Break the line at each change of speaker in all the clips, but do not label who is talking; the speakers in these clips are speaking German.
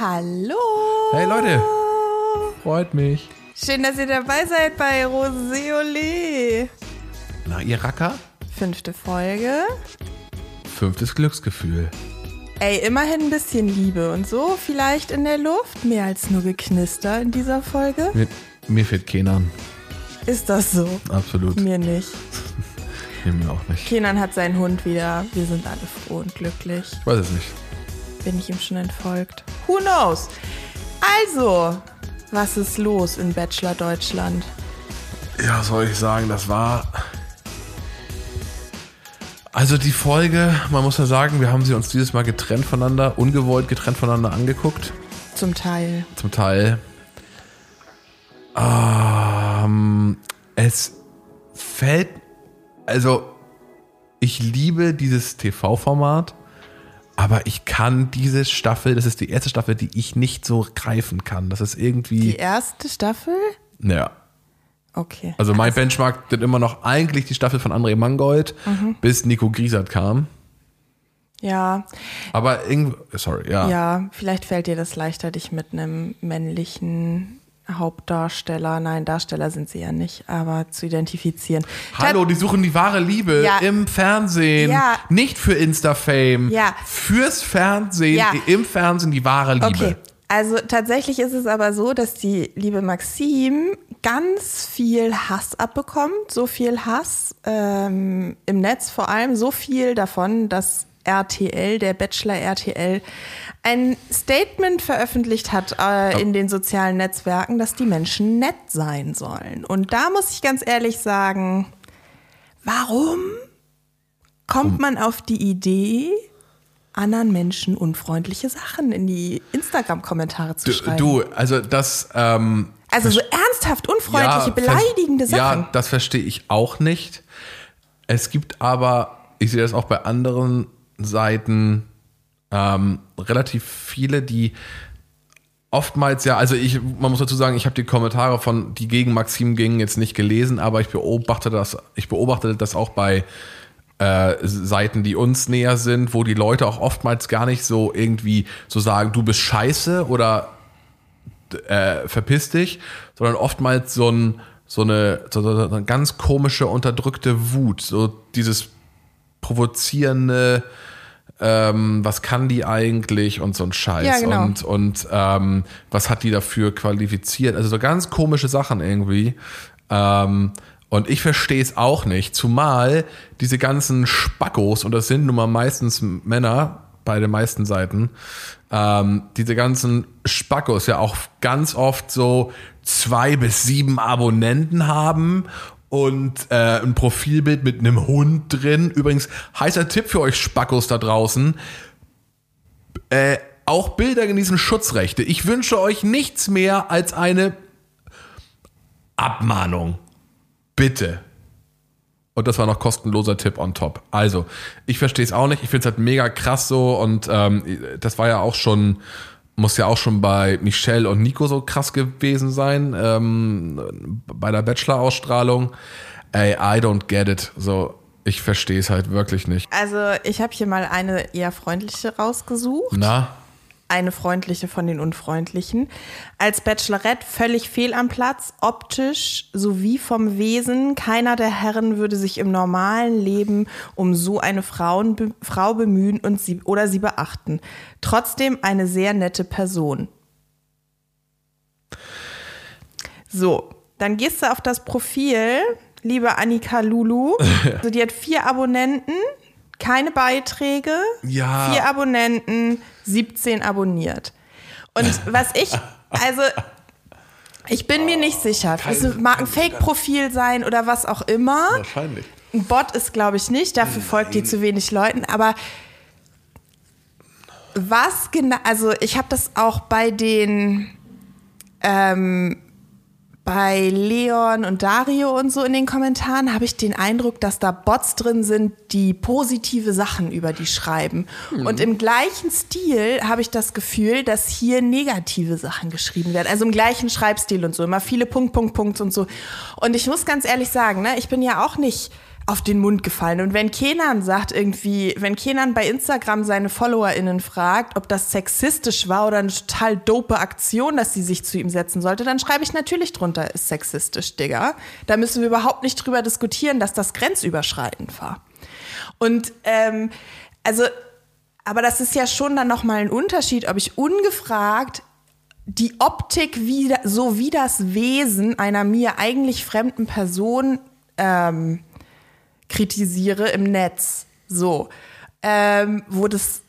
Hallo.
Hey Leute, freut mich.
Schön, dass ihr dabei seid bei Rosé Olé.
Na, ihr Racker?
Fünfte Folge.
Fünftes Glücksgefühl.
Ey, immerhin ein bisschen Liebe und so vielleicht in der Luft. Mehr als nur Geknister in dieser Folge.
Mir, mir fehlt Kenan.
Ist das so?
Absolut.
Mir nicht.
Nee, mir auch nicht.
Kenan hat seinen Hund wieder. Wir sind alle froh und glücklich.
Ich weiß es nicht.
Bin ich ihm schon entfolgt? Who knows? Also, was ist los in Bachelor Deutschland?
Ja, soll ich sagen, das war. Also die Folge, man muss ja sagen, wir haben sie uns dieses Mal getrennt voneinander, ungewollt getrennt voneinander angeguckt.
Zum Teil.
Zum Teil. Ähm, es fällt. Also, ich liebe dieses TV-Format, aber ich kann diese Staffel, das ist die erste Staffel, die ich nicht so greifen kann. Das ist irgendwie.
Die erste Staffel?
Ja.
Okay.
Also mein Benchmark sind immer noch eigentlich die Staffel von André Mangold, bis Nico Griesert kam.
Ja,
Aber irgendwie, sorry, ja.
ja, vielleicht fällt dir das leichter, dich mit einem männlichen Hauptdarsteller, nein, Darsteller sind sie ja nicht, aber zu identifizieren.
Hallo, die suchen die wahre Liebe
Ja.
im Fernsehen.
Ja.
Nicht für Insta-Fame.
Ja.
Fürs Fernsehen, im Fernsehen die wahre Liebe.
Okay, also tatsächlich ist es aber so, dass die liebe Maxim ganz viel Hass abbekommt, so viel Hass ähm, im Netz vor allem, so viel davon, dass RTL, der Bachelor RTL, ein Statement veröffentlicht hat äh, in den sozialen Netzwerken, dass die Menschen nett sein sollen. Und da muss ich ganz ehrlich sagen, warum kommt man auf die Idee, anderen Menschen unfreundliche Sachen in die Instagram-Kommentare zu
Du,
schreiben?
du, also das, ähm,
also so ernsthaft unfreundliche,
ja,
beleidigende Sachen.
Ja, das verstehe ich auch nicht. Es gibt aber, ich sehe das auch bei anderen Seiten, ähm, relativ viele, die oftmals ja, also ich, man muss dazu sagen, ich habe die Kommentare von, die gegen Maxim gingen, jetzt nicht gelesen, aber ich beobachte das, ich beobachte das auch bei äh, Seiten, die uns näher sind, wo die Leute auch oftmals gar nicht so irgendwie so sagen, du bist scheiße oder äh, verpiss dich, sondern oftmals so, ein, so, eine, so, so eine ganz komische, unterdrückte Wut, so dieses provozierende, ähm, was kann die eigentlich und so ein Scheiß
Ja, genau.
und, und ähm, was hat die dafür qualifiziert, also so ganz komische Sachen irgendwie. Ähm, und ich verstehe es auch nicht, zumal diese ganzen Spackos, und das sind nun mal meistens Männer bei den meisten Seiten, ähm, diese ganzen Spackos ja auch ganz oft so zwei bis sieben Abonnenten haben und äh, ein Profilbild mit einem Hund drin. Übrigens, heißer Tipp für euch Spackos da draußen. Äh, auch Bilder genießen Schutzrechte. Ich wünsche euch nichts mehr als eine Abmahnung. Bitte. Und das war noch kostenloser Tipp on top. Also, ich verstehe es auch nicht. Ich finde es halt mega krass so. Und ähm, das war ja auch schon, muss ja auch schon bei Michelle und Nico so krass gewesen sein, ähm, bei der Bachelor-Ausstrahlung. Ey, I don't get it. So, ich verstehe es halt wirklich nicht.
Also ich habe hier mal eine eher freundliche rausgesucht.
Na?
Eine freundliche von den unfreundlichen. Als Bachelorette völlig fehl am Platz, optisch sowie vom Wesen. Keiner der Herren würde sich im normalen Leben um so eine Frauen, Frau bemühen und sie, oder sie beachten. Trotzdem eine sehr nette Person. So, dann gehst du auf das Profil, liebe Annika Lulu. Also die hat vier Abonnenten, keine Beiträge,
Ja.
vier Abonnenten, 17 abonniert. Und was ich, also ich bin mir nicht sicher. Es mag ein Fake-Profil sein oder was auch immer.
Wahrscheinlich.
Ein Bot ist, glaube ich, nicht. Dafür folgt die zu wenig Leuten. Aber was genau, also ich habe das auch bei den, ähm, bei Leon und Dario und so in den Kommentaren habe ich den Eindruck, dass da Bots drin sind, die positive Sachen über die schreiben. Und im gleichen Stil habe ich das Gefühl, dass hier negative Sachen geschrieben werden. Also im gleichen Schreibstil und so. Immer viele Punkt, Punkt, Punkt und so. Und ich muss ganz ehrlich sagen, ne, ich bin ja auch nicht auf den Mund gefallen. Und wenn Kenan sagt irgendwie, wenn Kenan bei Instagram seine FollowerInnen fragt, ob das sexistisch war oder eine total dope Aktion, dass sie sich zu ihm setzen sollte, dann schreibe ich natürlich drunter, ist sexistisch, Digga. Da müssen wir überhaupt nicht drüber diskutieren, dass das grenzüberschreitend war. Und ähm, also, aber das ist ja schon dann nochmal ein Unterschied, ob ich ungefragt die Optik wie, so wie das Wesen einer mir eigentlich fremden Person ähm, kritisiere im Netz. So. Ähm, wo das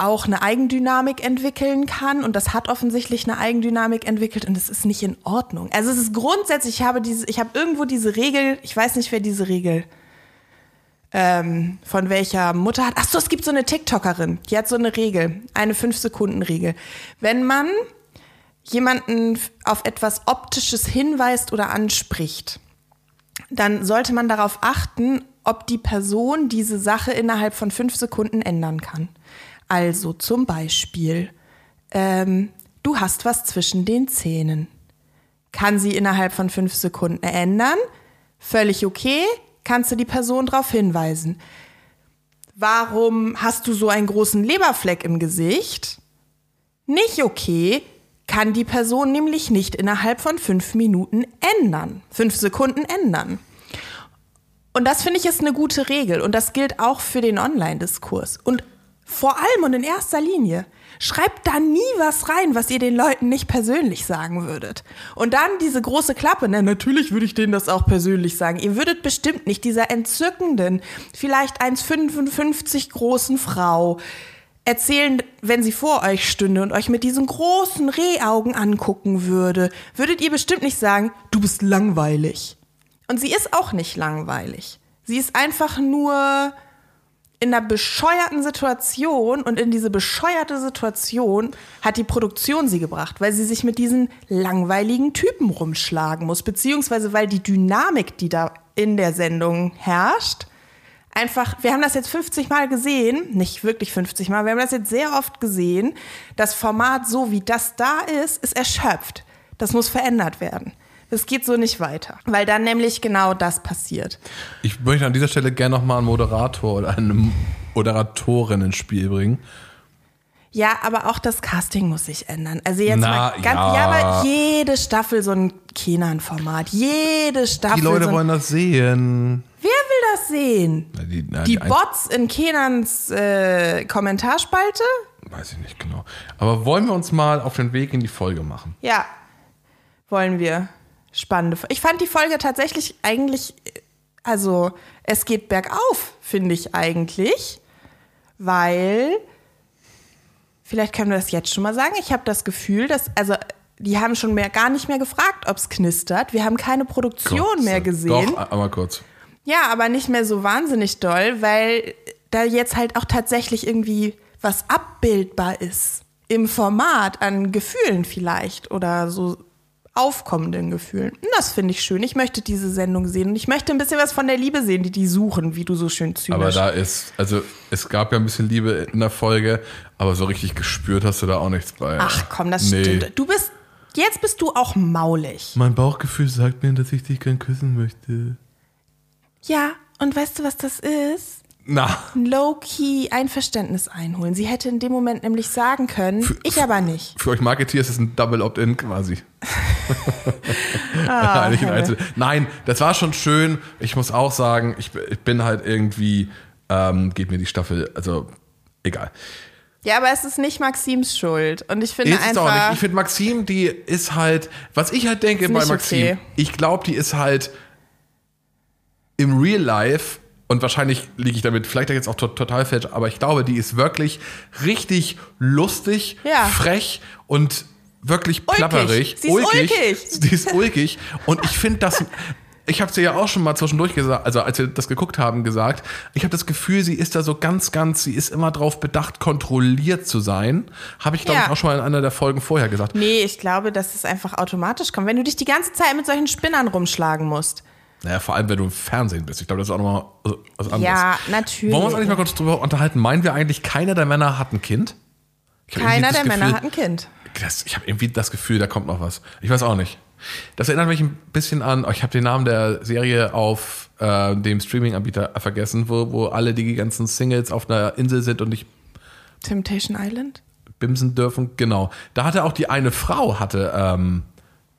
auch eine Eigendynamik entwickeln kann und das hat offensichtlich eine Eigendynamik entwickelt und es ist nicht in Ordnung. Also es ist grundsätzlich, ich habe diese, ich habe irgendwo diese Regel, ich weiß nicht, wer diese Regel ähm, von welcher Mutter hat. Ach so, es gibt so eine TikTokerin, die hat so eine Regel, eine 5-Sekunden-Regel. Wenn man jemanden auf etwas Optisches hinweist oder anspricht, dann sollte man darauf achten, ob die Person diese Sache innerhalb von fünf Sekunden ändern kann. Also zum Beispiel, ähm, du hast was zwischen den Zähnen. Kann sie innerhalb von fünf Sekunden ändern? Völlig okay, kannst du die Person darauf hinweisen. Warum hast du so einen großen Leberfleck im Gesicht? Nicht okay, kann die Person nämlich nicht innerhalb von fünf Minuten ändern, fünf Sekunden ändern. Und das finde ich ist eine gute Regel und das gilt auch für den Online-Diskurs. Und vor allem und in erster Linie, schreibt da nie was rein, was ihr den Leuten nicht persönlich sagen würdet. Und dann diese große Klappe, na, natürlich würde ich denen das auch persönlich sagen. Ihr würdet bestimmt nicht dieser entzückenden, vielleicht 1,55 großen Frau erzählen, wenn sie vor euch stünde und euch mit diesen großen Rehaugen angucken würde, würdet ihr bestimmt nicht sagen, du bist langweilig. Und sie ist auch nicht langweilig. Sie ist einfach nur in einer bescheuerten Situation und in diese bescheuerte Situation hat die Produktion sie gebracht, weil sie sich mit diesen langweiligen Typen rumschlagen muss, beziehungsweise weil die Dynamik, die da in der Sendung herrscht, einfach, wir haben das jetzt 50 Mal gesehen, nicht wirklich 50 Mal, wir haben das jetzt sehr oft gesehen. Das Format, so wie das da ist, ist erschöpft. Das muss verändert werden. Es geht so nicht weiter, weil dann nämlich genau das passiert.
Ich möchte an dieser Stelle gerne nochmal einen Moderator oder eine Moderatorin ins Spiel bringen.
Ja, aber auch das Casting muss sich ändern. Also jetzt Na, mal ganz, ja. ja, aber jede Staffel so ein Kenan-Format. Jede Staffel.
Die Leute so wollen das sehen.
Wer will das sehen? Na, die, na, die, die Bots in Kenans äh, Kommentarspalte?
Weiß ich nicht genau. Aber wollen wir uns mal auf den Weg in die Folge machen?
Ja, wollen wir spannende. Ich fand die Folge tatsächlich eigentlich, also es geht bergauf, finde ich eigentlich, weil, vielleicht können wir das jetzt schon mal sagen, ich habe das Gefühl, dass, also die haben schon mehr, gar nicht mehr gefragt, ob es knistert. Wir haben keine Produktion Gott, mehr gesehen.
Doch, aber kurz.
Ja, aber nicht mehr so wahnsinnig doll, weil da jetzt halt auch tatsächlich irgendwie was abbildbar ist im Format an Gefühlen vielleicht oder so aufkommenden Gefühlen. Das finde ich schön. Ich möchte diese Sendung sehen und ich möchte ein bisschen was von der Liebe sehen, die die suchen, wie du so schön zynisch.
Aber da ist, also es gab ja ein bisschen Liebe in der Folge, aber so richtig gespürt hast du da auch nichts bei.
Ach komm, das nee. stimmt. Du bist, jetzt bist du auch maulig.
Mein Bauchgefühl sagt mir, dass ich dich gern küssen möchte.
Ja, und weißt du, was das ist?
Na.
Low-key Einverständnis einholen. Sie hätte in dem Moment nämlich sagen können, für, ich aber nicht.
Für euch Marketeers ist es ein Double Opt-in quasi. Ah, Nein, das war schon schön. Ich muss auch sagen, ich, ich bin halt irgendwie, ähm, geht mir die Staffel, also egal.
Ja, aber es ist nicht Maxims Schuld. Und ich finde ist einfach. Auch nicht.
Ich finde, Maxim, die ist halt, was ich halt denke bei Maxim, okay. ich glaube, die ist halt im Real Life und wahrscheinlich liege ich damit vielleicht jetzt auch total falsch, aber ich glaube, die ist wirklich richtig lustig, ja. frech und wirklich plapperig.
Sie ist ulkig. ulkig.
Sie ist ulkig. Und ich finde das. Ich habe sie ja auch schon mal zwischendurch gesagt, also als wir das geguckt haben, gesagt, ich habe das Gefühl, sie ist da so ganz, ganz, sie ist immer drauf bedacht, kontrolliert zu sein. Habe ich, glaube ja. ich, auch schon mal in einer der Folgen vorher gesagt.
Nee, ich glaube, dass es einfach automatisch kommt. Wenn du dich die ganze Zeit mit solchen Spinnern rumschlagen musst,
naja, vor allem, wenn du im Fernsehen bist. Ich glaube, das ist auch nochmal was anderes.
Ja, natürlich.
Wollen wir uns eigentlich mal kurz drüber unterhalten? Meinen wir eigentlich, keiner der Männer hat ein Kind?
Keiner der Gefühl, Männer hat ein Kind.
Das, ich habe irgendwie das Gefühl, da kommt noch was. Ich weiß auch nicht. Das erinnert mich ein bisschen an, oh, ich habe den Namen der Serie auf äh, dem Streaming-Anbieter vergessen, wo, wo alle die ganzen Singles auf einer Insel sind und nicht
Temptation Island?
bimsen dürfen. Genau. Da hatte auch die eine Frau hatte ähm,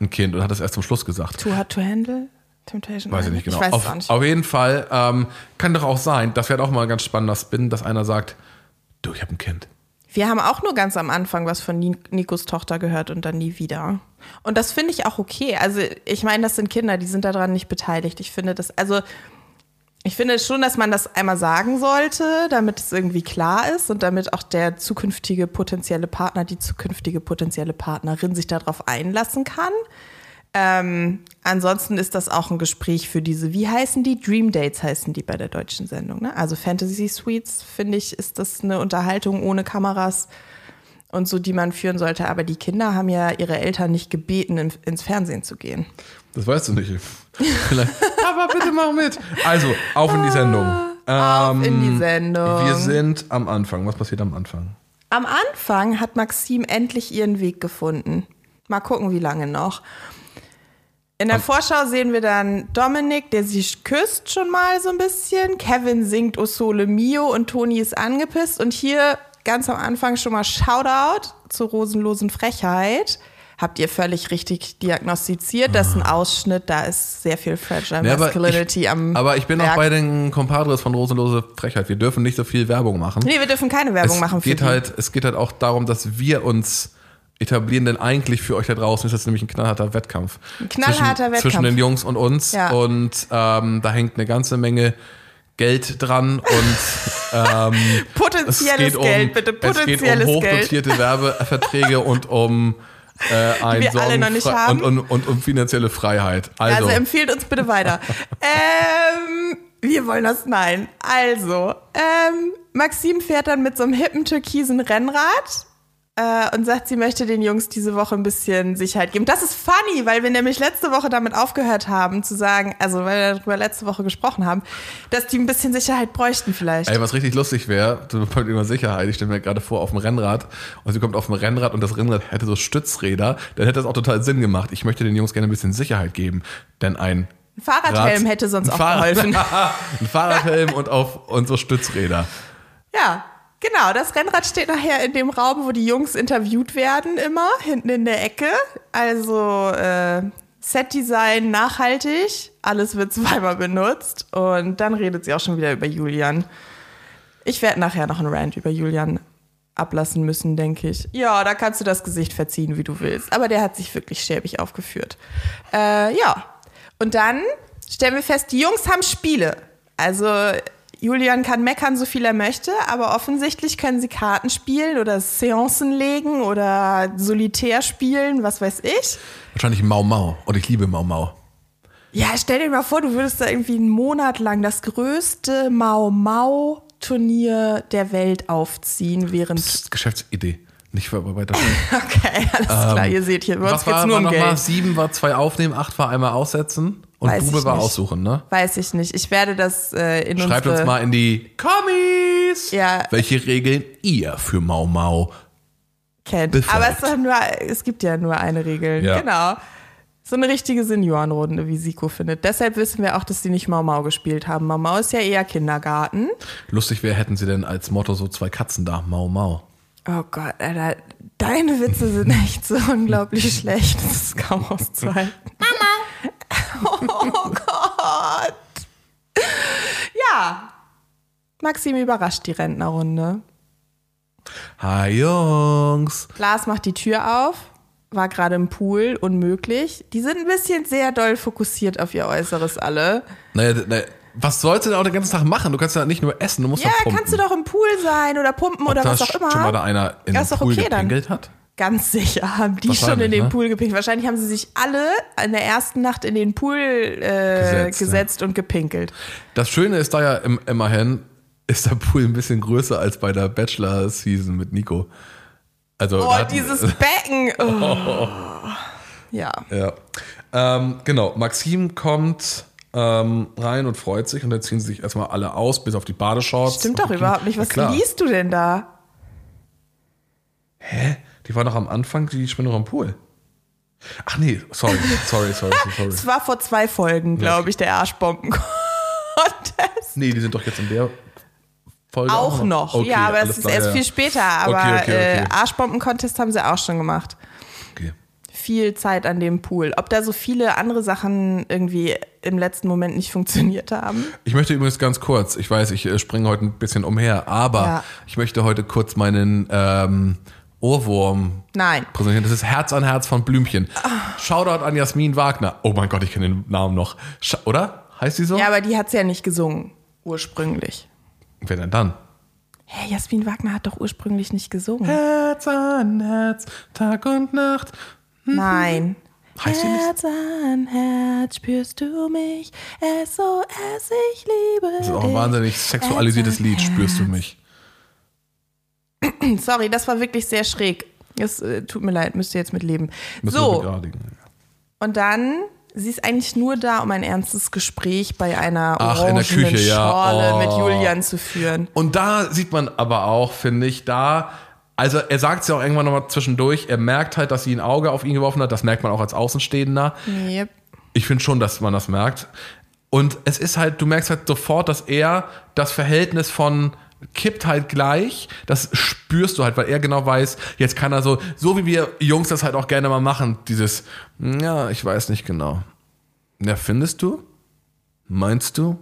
ein Kind und hat das erst zum Schluss gesagt.
Too Hard to Handle? Temptation
Weiß ich nicht genau.
Ich
auf,
nicht.
auf jeden Fall ähm, kann doch auch sein, das wäre auch mal ein ganz spannender Spin, dass einer sagt, du, ich habe ein Kind.
Wir haben auch nur ganz am Anfang was von Ni- Nikos Tochter gehört und dann nie wieder. Und das finde ich auch okay. Also ich meine, das sind Kinder, die sind daran nicht beteiligt. Ich finde das, also ich finde schon, dass man das einmal sagen sollte, damit es irgendwie klar ist und damit auch der zukünftige potenzielle Partner, die zukünftige potenzielle Partnerin sich darauf einlassen kann. Ähm, ansonsten ist das auch ein Gespräch für diese, wie heißen die? Dream Dates heißen die bei der deutschen Sendung. Ne? Also Fantasy Suites, finde ich, ist das eine Unterhaltung ohne Kameras und so, die man führen sollte. Aber die Kinder haben ja ihre Eltern nicht gebeten, in, ins Fernsehen zu gehen.
Das weißt du nicht. Vielleicht. Aber bitte mach mit. Also, auf in die Sendung.
Auf in die
Ähm,
Sendung.
Wir sind am Anfang. Was passiert am Anfang?
Am Anfang hat Maxim endlich ihren Weg gefunden. Mal gucken, wie lange noch. In der Vorschau sehen wir dann Dominik, der sich küsst schon mal so ein bisschen. Kevin singt O Sole Mio und Toni ist angepisst. Und hier ganz am Anfang schon mal Shoutout zur rosenlosen Frechheit. Habt ihr völlig richtig diagnostiziert. Das ist ein Ausschnitt, da ist sehr viel Fragile
Ja, aber
Masculinity
ich,
am
aber ich bin
Werk.
auch bei den Compadres von Rosenlose Frechheit. Wir dürfen nicht so viel Werbung machen.
Nee, wir dürfen keine Werbung
es
machen für
geht halt, Es geht halt auch darum, dass wir uns etablieren, denn eigentlich für euch da draußen ist das nämlich ein knallharter Wettkampf.
Ein knallharter
zwischen,
Wettkampf.
Zwischen den Jungs und uns.
Ja.
Und ähm, da hängt eine ganze Menge Geld dran und ähm, es
Potenzielles
geht um,
Geld, bitte.
es geht um
Potenzielles Geld.
hochdotierte Werbeverträge und um äh, ein
wir alle noch nicht haben.
Und, und, und um finanzielle Freiheit. Also,
Also empfiehlt uns bitte weiter. ähm, wir wollen das, nein. Also, ähm, Maxim fährt dann mit so einem hippen türkisen Rennrad äh, und sagt, sie möchte den Jungs diese Woche ein bisschen Sicherheit geben. Das ist funny, weil wir nämlich letzte Woche damit aufgehört haben zu sagen, also weil wir darüber letzte Woche gesprochen haben, dass die ein bisschen Sicherheit bräuchten vielleicht.
Ey, was richtig lustig wäre, du beim Thema Sicherheit, ich stelle mir gerade vor, auf dem Rennrad und sie kommt auf dem Rennrad und das Rennrad hätte so Stützräder, dann hätte das auch total Sinn gemacht. Ich möchte den Jungs gerne ein bisschen Sicherheit geben, denn ein
Ein Fahrradhelm
Rad-
hätte sonst auch
Fahrrad-
geholfen.
ein Fahrradhelm und auf und so Stützräder.
Ja, genau. Das Rennrad steht nachher in dem Raum, wo die Jungs interviewt werden, immer hinten in der Ecke. Also äh, Setdesign nachhaltig, alles wird zweimal benutzt und dann redet sie auch schon wieder über Julian. Ich werde nachher noch einen Rant über Julian ablassen müssen, denke ich. Ja, da kannst du das Gesicht verziehen, wie du willst. Aber der hat sich wirklich schäbig aufgeführt. Äh, ja. Und dann stellen wir fest, die Jungs haben Spiele. Also Julian kann meckern, so viel er möchte, aber offensichtlich können sie Karten spielen oder Seancen legen oder Solitär spielen, was weiß ich.
Wahrscheinlich Mau Mau. Und ich liebe Mau Mau.
Ja, stell dir mal vor, du würdest da irgendwie einen Monat lang das größte Mau Mau Turnier der Welt aufziehen, während
Das ist Geschäftsidee. Nicht für weiter.
Okay, alles klar, ihr seht hier,
Was
geht's
war,
nur
war
um
nochmal?
Geld.
Sieben war zwei aufnehmen, acht war einmal aussetzen und
Weiß
Bube war
nicht.
aussuchen, ne?
Weiß ich nicht. Ich werde das äh, in
Schreibt
unsere...
uns mal in die Kommis,
Ja.
welche Regeln ihr für Mau Mau
kennt.
befolgt.
Aber es, nur, es gibt ja nur eine Regel.
Ja.
Genau. So eine richtige Seniorenrunde, wie Siko findet. Deshalb wissen wir auch, dass sie nicht Mau Mau gespielt haben. Mau Mau ist ja eher Kindergarten.
Lustig wäre, hätten sie denn als Motto so zwei Katzen da, Mau Mau.
Oh Gott, Alter, deine Witze sind echt so unglaublich schlecht. Das ist kaum auszuhalten. Mama! Oh Gott! Ja. Maxim überrascht die Rentnerrunde.
Hi Jungs.
Lars macht die Tür auf, war gerade im Pool, unmöglich. Die sind ein bisschen sehr doll fokussiert auf ihr Äußeres alle.
Naja, naja, was sollst du denn auch den ganzen Tag machen? Du kannst ja nicht nur essen, du musst
Ja,
pumpen.
kannst du doch im Pool sein oder pumpen oder
da
was auch immer.
schon mal da einer in
Ja,
den
ist doch
Pool
okay dann.
gepinkelt hat?
Ganz sicher haben die schon in den
ne?
Pool gepinkelt. Wahrscheinlich haben sie sich alle in der ersten Nacht in den Pool äh, gesetzt,
Gesetzt,
und gepinkelt.
Das Schöne ist da ja im, immerhin, ist der Pool ein bisschen größer als bei der Bachelor-Season mit Nico. Also,
Oh,
hatten-
dieses Becken. Oh. Ja.
Ja. Ähm, genau, Maxim kommt ähm, rein und freut sich und dann ziehen sie sich erstmal alle aus, bis auf die Badeshorts.
Stimmt doch überhaupt nicht. Was liest du denn da?
Die war noch am Anfang, die schwimmen noch am Pool. Ach nee, sorry, sorry, sorry, sorry.
Es war vor zwei Folgen, glaube ich, der Arschbomben-Contest.
Nee, die sind doch jetzt in der Folge
Auch noch.
Okay,
ja, aber es ist
klar,
erst
ja.
viel später. Aber
Okay, okay, okay.
Äh, Arschbomben-Contest haben sie auch schon gemacht.
Okay.
Viel Zeit an dem Pool. Ob da so viele andere Sachen irgendwie im letzten Moment nicht funktioniert haben.
Ich möchte übrigens ganz kurz, ich weiß, ich äh, springe heute ein bisschen umher, aber
Ja.
ich möchte heute kurz meinen ähm, Ohrwurm
Nein.
präsentieren. Das ist Herz an Herz von Blümchen. Shoutout an Jasmin Wagner. Oh mein Gott, ich kenne den Namen noch. Sch oder? Heißt die so?
Ja, aber die hat es ja nicht gesungen, ursprünglich.
Wer denn dann?
Hä, Jasmin Wagner hat doch ursprünglich nicht gesungen.
Herz an Herz, Tag und Nacht.
Nein.
Heißt?
Herz an Herz spürst du mich, SOS, ich liebe
Das ist auch ein wahnsinnig sexualisiertes Lied, spürst du mich.
Sorry, das war wirklich sehr schräg. Es äh, tut mir leid, müsst ihr jetzt mit leben.
Müssen
So, und dann, sie ist eigentlich nur da, um ein ernstes Gespräch bei einer
Ach, in der Küche, ja.
Schorle
Oh.
mit Julian zu führen.
Und da sieht man aber auch, finde ich, da, also er sagt es ja auch irgendwann nochmal zwischendurch, er merkt halt, dass sie ein Auge auf ihn geworfen hat, das merkt man auch als Außenstehender.
Yep.
Ich finde schon, dass man das merkt. Und es ist halt, du merkst halt sofort, dass er das Verhältnis von kippt halt gleich, das spürst du halt, weil er genau weiß, jetzt kann er so, so wie wir Jungs das halt auch gerne mal machen, dieses, ja, ich weiß nicht genau. Ja, findest du? Meinst du?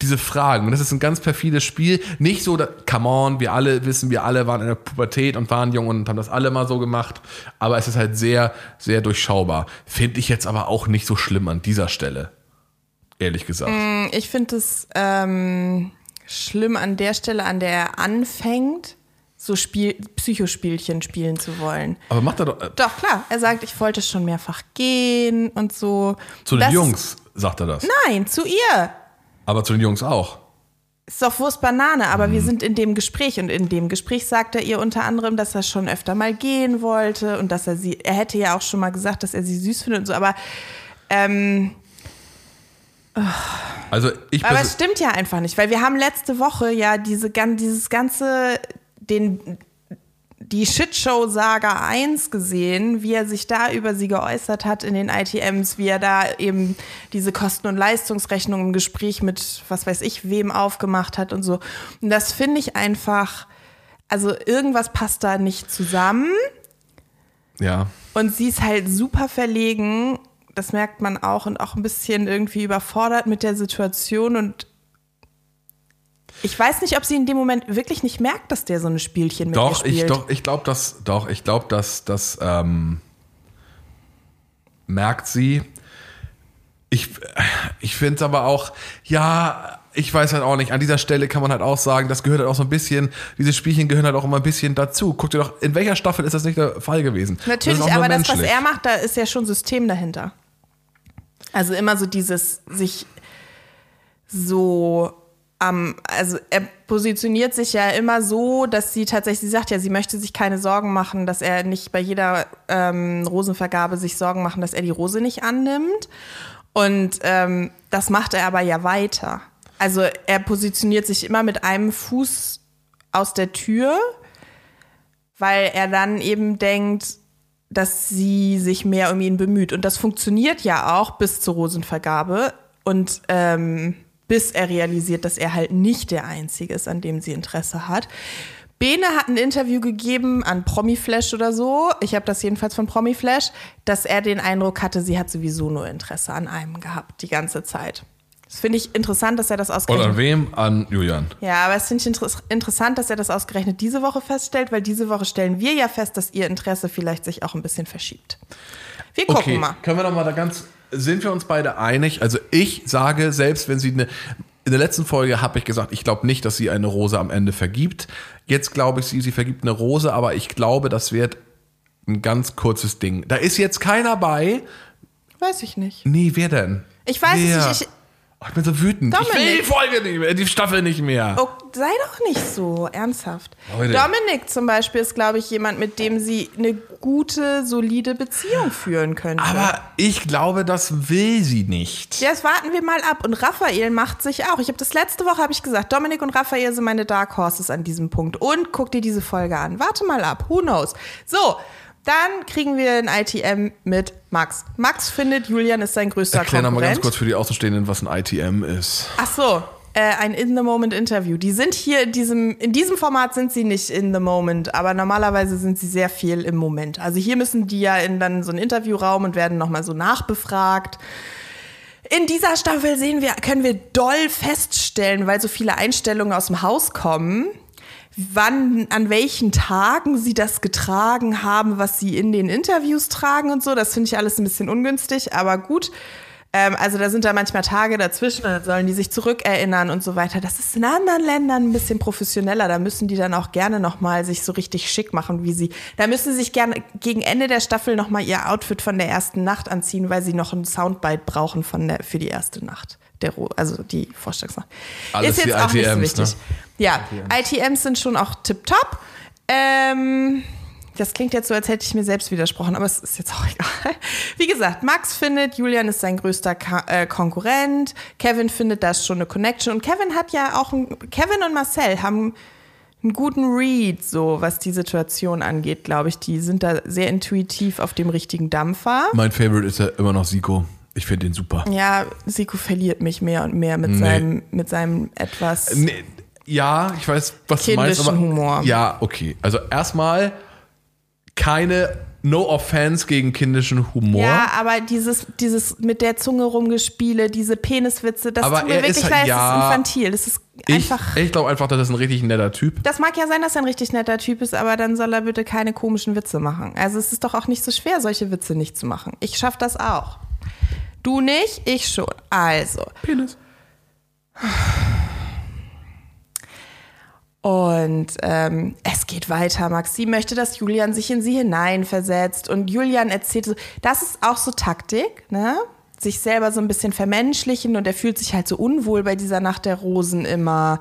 Diese Fragen. Und das ist ein ganz perfides Spiel. Nicht so, da, come on, wir alle wissen, wir alle waren in der Pubertät und waren jung und haben das alle mal so gemacht. Aber es ist halt sehr, sehr durchschaubar. Finde ich jetzt aber auch nicht so schlimm an dieser Stelle. Ehrlich gesagt.
Ich finde es ähm, schlimm an der Stelle, an der er anfängt, so Spiel Psychospielchen spielen zu wollen.
Aber macht er doch. Äh,
Doch, klar. Er sagt, ich wollte schon mehrfach gehen und so.
zu den
Das
Jungs sagt er das.
Nein, zu ihr.
Aber zu den Jungs auch.
Ist doch Wurst Banane, aber
Mhm.
wir sind in dem Gespräch und in dem Gespräch sagt er ihr unter anderem, dass er schon öfter mal gehen wollte und dass er sie, er hätte ja auch schon mal gesagt, dass er sie süß findet und so, aber, ähm,
Also ich
aber es stimmt ja einfach nicht, weil wir haben letzte Woche ja diese, dieses ganze, den, die Shitshow-Saga 1 gesehen, wie er sich da über sie geäußert hat in den ITMs, wie er da eben diese Kosten- und Leistungsrechnung im Gespräch mit was weiß ich wem aufgemacht hat und so. Und das finde ich einfach, also irgendwas passt da nicht zusammen.
ja.
Und sie ist halt super verlegen, das merkt man auch, und auch ein bisschen irgendwie überfordert mit der Situation. Und ich weiß nicht, ob sie in dem Moment wirklich nicht merkt, dass der so ein Spielchen mit
Doch,
spielt.
ich, doch, ich glaube, dass, doch, ich glaube, dass das ähm, merkt sie. Ich, ich finde es aber auch, ja, ich weiß halt auch nicht, an dieser Stelle kann man halt auch sagen, das gehört halt auch so ein bisschen, diese Spielchen gehören halt auch immer ein bisschen dazu. Guck dir doch, in welcher Staffel ist das nicht der Fall gewesen?
Natürlich,
das
aber das, was er macht, da ist ja schon System dahinter. Also immer so dieses sich so am, also er positioniert sich ja immer so, dass sie tatsächlich, sie sagt ja, sie möchte sich keine Sorgen machen, dass er nicht bei jeder ähm, Rosenvergabe sich Sorgen machen, dass er die Rose nicht annimmt. Und ähm, das macht er aber ja weiter. Also er positioniert sich immer mit einem Fuß aus der Tür, weil er dann eben denkt, dass sie sich mehr um ihn bemüht. Und das funktioniert ja auch bis zur Rosenvergabe und ähm, bis er realisiert, dass er halt nicht der Einzige ist, an dem sie Interesse hat. Bene hat ein Interview gegeben an Promiflash oder so. Ich habe das jedenfalls von Promiflash, dass er den Eindruck hatte, sie hat sowieso nur Interesse an einem gehabt, die ganze Zeit. Das finde ich interessant, dass er das
Und
ausgerechnet
an wem? An Julian.
ja, aber es finde ich inter interessant, dass er das ausgerechnet diese Woche feststellt, weil diese Woche stellen wir ja fest, dass ihr Interesse vielleicht sich auch ein bisschen verschiebt. Wir gucken
Okay,
mal.
können wir noch mal da ganz, sind wir uns beide einig? Also ich sage, selbst wenn sie eine, in der letzten Folge habe ich gesagt, ich glaube nicht, dass sie eine Rose am Ende vergibt. Jetzt glaube ich, sie, sie vergibt eine Rose, aber ich glaube, das wird ein ganz kurzes Ding. Da ist jetzt keiner bei.
Weiß ich nicht.
Nee, wer denn?
Ich weiß es nicht, ich-
Oh, ich bin so wütend. Ich will
Dominik.
die Folge nicht mehr, die Staffel nicht mehr.
Oh, sei doch nicht so ernsthaft.
Leute.
Dominik zum Beispiel ist, glaube ich, jemand, mit dem sie eine gute, solide Beziehung führen könnte.
Aber ich glaube, das will sie nicht.
Ja, das warten wir mal ab. Und Raphael macht sich auch. Ich habe das letzte Woche habe ich gesagt, Dominik und Raphael sind meine Dark Horses an diesem Punkt. Und guck dir diese Folge an. Warte mal ab. Who knows? So, Dann kriegen wir ein ITM mit Max. Max findet, Julian ist sein größter
Erklär nochmal
Konkurrent.
ganz kurz für die Außenstehenden, was ein ITM ist.
Ach so, äh, ein In-the-Moment-Interview. Die sind hier in diesem, in diesem Format sind sie nicht in the moment, aber normalerweise sind sie sehr viel im Moment. Also hier müssen die ja in dann so einen Interviewraum und werden nochmal so nachbefragt. In dieser Staffel sehen wir, können wir doll feststellen, weil so viele Einstellungen aus dem Haus kommen, wann, an welchen Tagen sie das getragen haben, was sie in den Interviews tragen und so. Das finde ich alles ein bisschen ungünstig, aber gut. Ähm, also da sind da manchmal Tage dazwischen, dann sollen die sich zurückerinnern und so weiter. Das ist in anderen Ländern ein bisschen professioneller. Da müssen die dann auch gerne nochmal sich so richtig schick machen, wie sie. Da müssen sie sich gerne gegen Ende der Staffel nochmal ihr Outfit von der ersten Nacht anziehen, weil sie noch ein Soundbite brauchen von der, für die erste Nacht. Der, also die Vorstellungsnacht.
Alles
ist jetzt auch nicht so
ITMs,
wichtig.
ne?
Ja, ITMs sind schon auch tipptopp. Ähm, das klingt jetzt so, als hätte ich mir selbst widersprochen, aber es ist jetzt auch egal. Wie gesagt, Max findet, Julian ist sein größter Ka äh, Konkurrent. Kevin findet, da ist schon eine Connection. Und Kevin hat ja auch, ein, Kevin und Marcel haben einen guten Read, so was die Situation angeht, glaube ich. Die sind da sehr intuitiv auf dem richtigen Dampfer.
Mein Favorite ist ja immer noch Siko. Ich finde den super.
Ja, Siko verliert mich mehr und mehr mit,
Nee.
seinem, mit seinem etwas.
Nee, ja, ich weiß, was du meinst.
Kindischen Humor.
Ja, okay. Also erstmal keine No Offense gegen kindischen Humor.
Ja, aber dieses, dieses mit der Zunge rumgespiele, diese Peniswitze, das
Aber
tut mir wirklich
halt-
leid, das
ja.
ist infantil. Das ist
ich
einfach.
ich glaube einfach, das ist ein richtig netter Typ.
Das mag ja sein, dass er ein richtig netter Typ ist, aber dann soll er bitte keine komischen Witze machen. Also es ist doch auch nicht so schwer, solche Witze nicht zu machen. Ich schaff das auch. Du nicht, ich schon. Also.
Penis.
Und ähm, es geht weiter. Maxim möchte, dass Julian sich in sie hineinversetzt. Und Julian erzählt so, das ist auch so Taktik, ne? Sich selber so ein bisschen vermenschlichen und er fühlt sich halt so unwohl bei dieser Nacht der Rosen immer.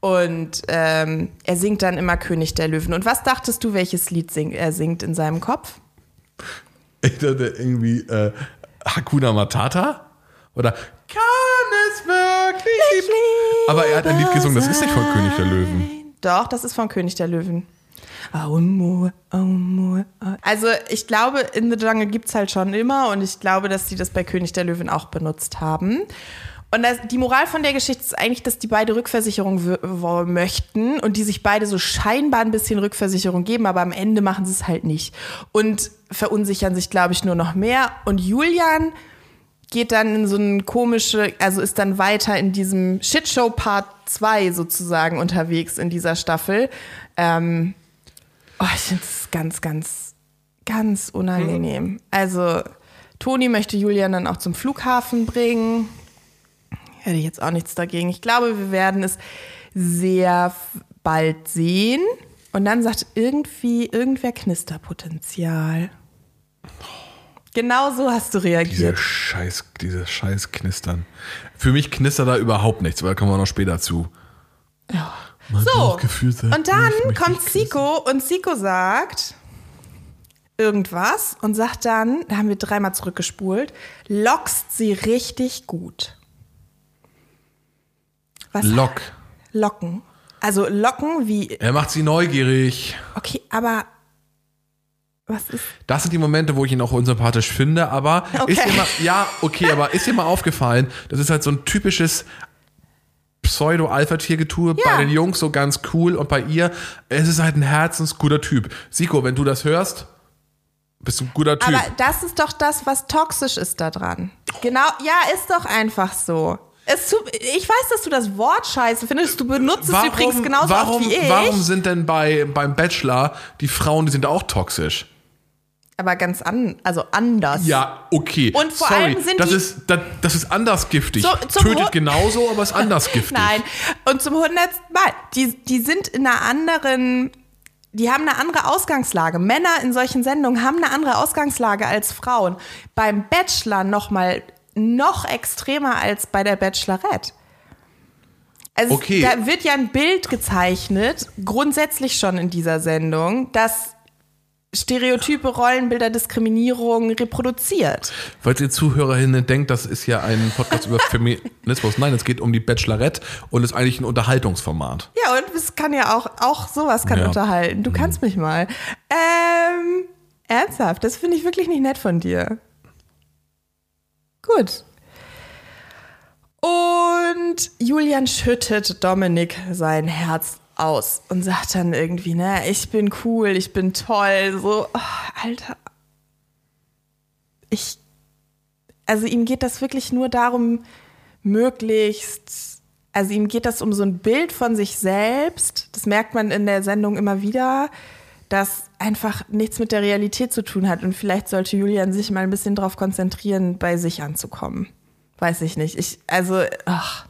Und ähm, er singt dann immer König der Löwen. Und was dachtest du, welches Lied sing er singt in seinem Kopf?
Ich dachte irgendwie äh, Hakuna Matata oder Kann es wirklich? Aber er hat ein Lied gesungen, das ist nicht von König der Löwen.
Doch, das ist von König der Löwen. Aumur, Aumur, Au- Also ich glaube, in the Jungle gibt's halt schon immer und ich glaube, dass sie das bei König der Löwen auch benutzt haben. Und das, die Moral von der Geschichte ist eigentlich, dass die beide Rückversicherung möchten und die sich beide so scheinbar ein bisschen Rückversicherung geben, aber am Ende machen sie es halt nicht. Und verunsichern sich, glaube ich, nur noch mehr. Und Julian geht dann in so eine komische, also ist dann weiter in diesem Shitshow Part 2 sozusagen unterwegs in dieser Staffel. Ähm, oh, ich finde es ganz, ganz, ganz unangenehm. Also, Toni möchte Julian dann auch zum Flughafen bringen. Hätte ich jetzt auch nichts dagegen. Ich glaube, wir werden es sehr bald sehen. Und dann sagt irgendwie irgendwer Knisterpotenzial. Genau so hast du
Diese
reagiert.
Scheiß, diese Scheiß Knistern. Für mich knistert da überhaupt nichts, aber da kommen wir noch später zu. Mein
So, und dann kommt. Siko und Siko sagt irgendwas und sagt dann, da haben wir dreimal zurückgespult, lockst sie richtig gut. Was?
Lock.
Locken. Also locken wie,
Er macht sie neugierig.
okay, aber was ist,
Das sind die Momente, wo ich ihn auch unsympathisch finde, aber
Okay.
ist dir mal, ja, okay, aber ist dir mal aufgefallen, das ist halt so ein typisches Pseudo-Alpha-Tier-Getue
Ja.
bei den Jungs so ganz cool und bei ihr, es ist halt ein herzensguter Typ. Siko, wenn du das hörst, bist du ein guter Typ.
aber das ist doch das, was toxisch ist da dran. Genau, ja, ist doch einfach so. Es tut, ich weiß, dass du das Wort scheiße findest. Du benutzt es übrigens genauso
warum,
oft wie ich.
warum sind denn bei, beim Bachelor die Frauen, die sind auch toxisch?
aber ganz an, also anders.
Ja, okay.
Und vor
Sorry,
allem sind
das
die-
ist das, das ist anders giftig.
So,
Tötet
Hu-
genauso, aber ist anders giftig.
Nein. Und zum hundertsten Mal, die, die sind in einer anderen, die haben eine andere Ausgangslage. Männer in solchen Sendungen haben eine andere Ausgangslage als Frauen. Beim Bachelor noch mal noch extremer als bei der Bachelorette. Also
Okay.
da wird ja ein Bild gezeichnet, grundsätzlich schon in dieser Sendung, das Stereotype, Rollenbilder, Diskriminierung reproduziert.
Falls ihr ZuhörerInnen denkt, das ist ja ein Podcast über Feminismus. Nein, es geht um die Bachelorette und ist eigentlich ein Unterhaltungsformat.
Ja, und es kann ja auch, auch sowas kann
Ja.
unterhalten. Du kannst mich mal. Ähm, Ernsthaft, das finde ich wirklich nicht nett von dir. Gut. Und Julian schüttet Dominik sein Herz aus und sagt dann irgendwie, ne, ich bin cool, ich bin toll, so, oh, Alter. Ich, also ihm geht das wirklich nur darum, möglichst, also ihm geht das um so ein Bild von sich selbst, das merkt man in der Sendung immer wieder, das einfach nichts mit der Realität zu tun hat und vielleicht sollte Julian sich mal ein bisschen darauf konzentrieren, bei sich anzukommen. Weiß ich nicht. Ich, also, ach.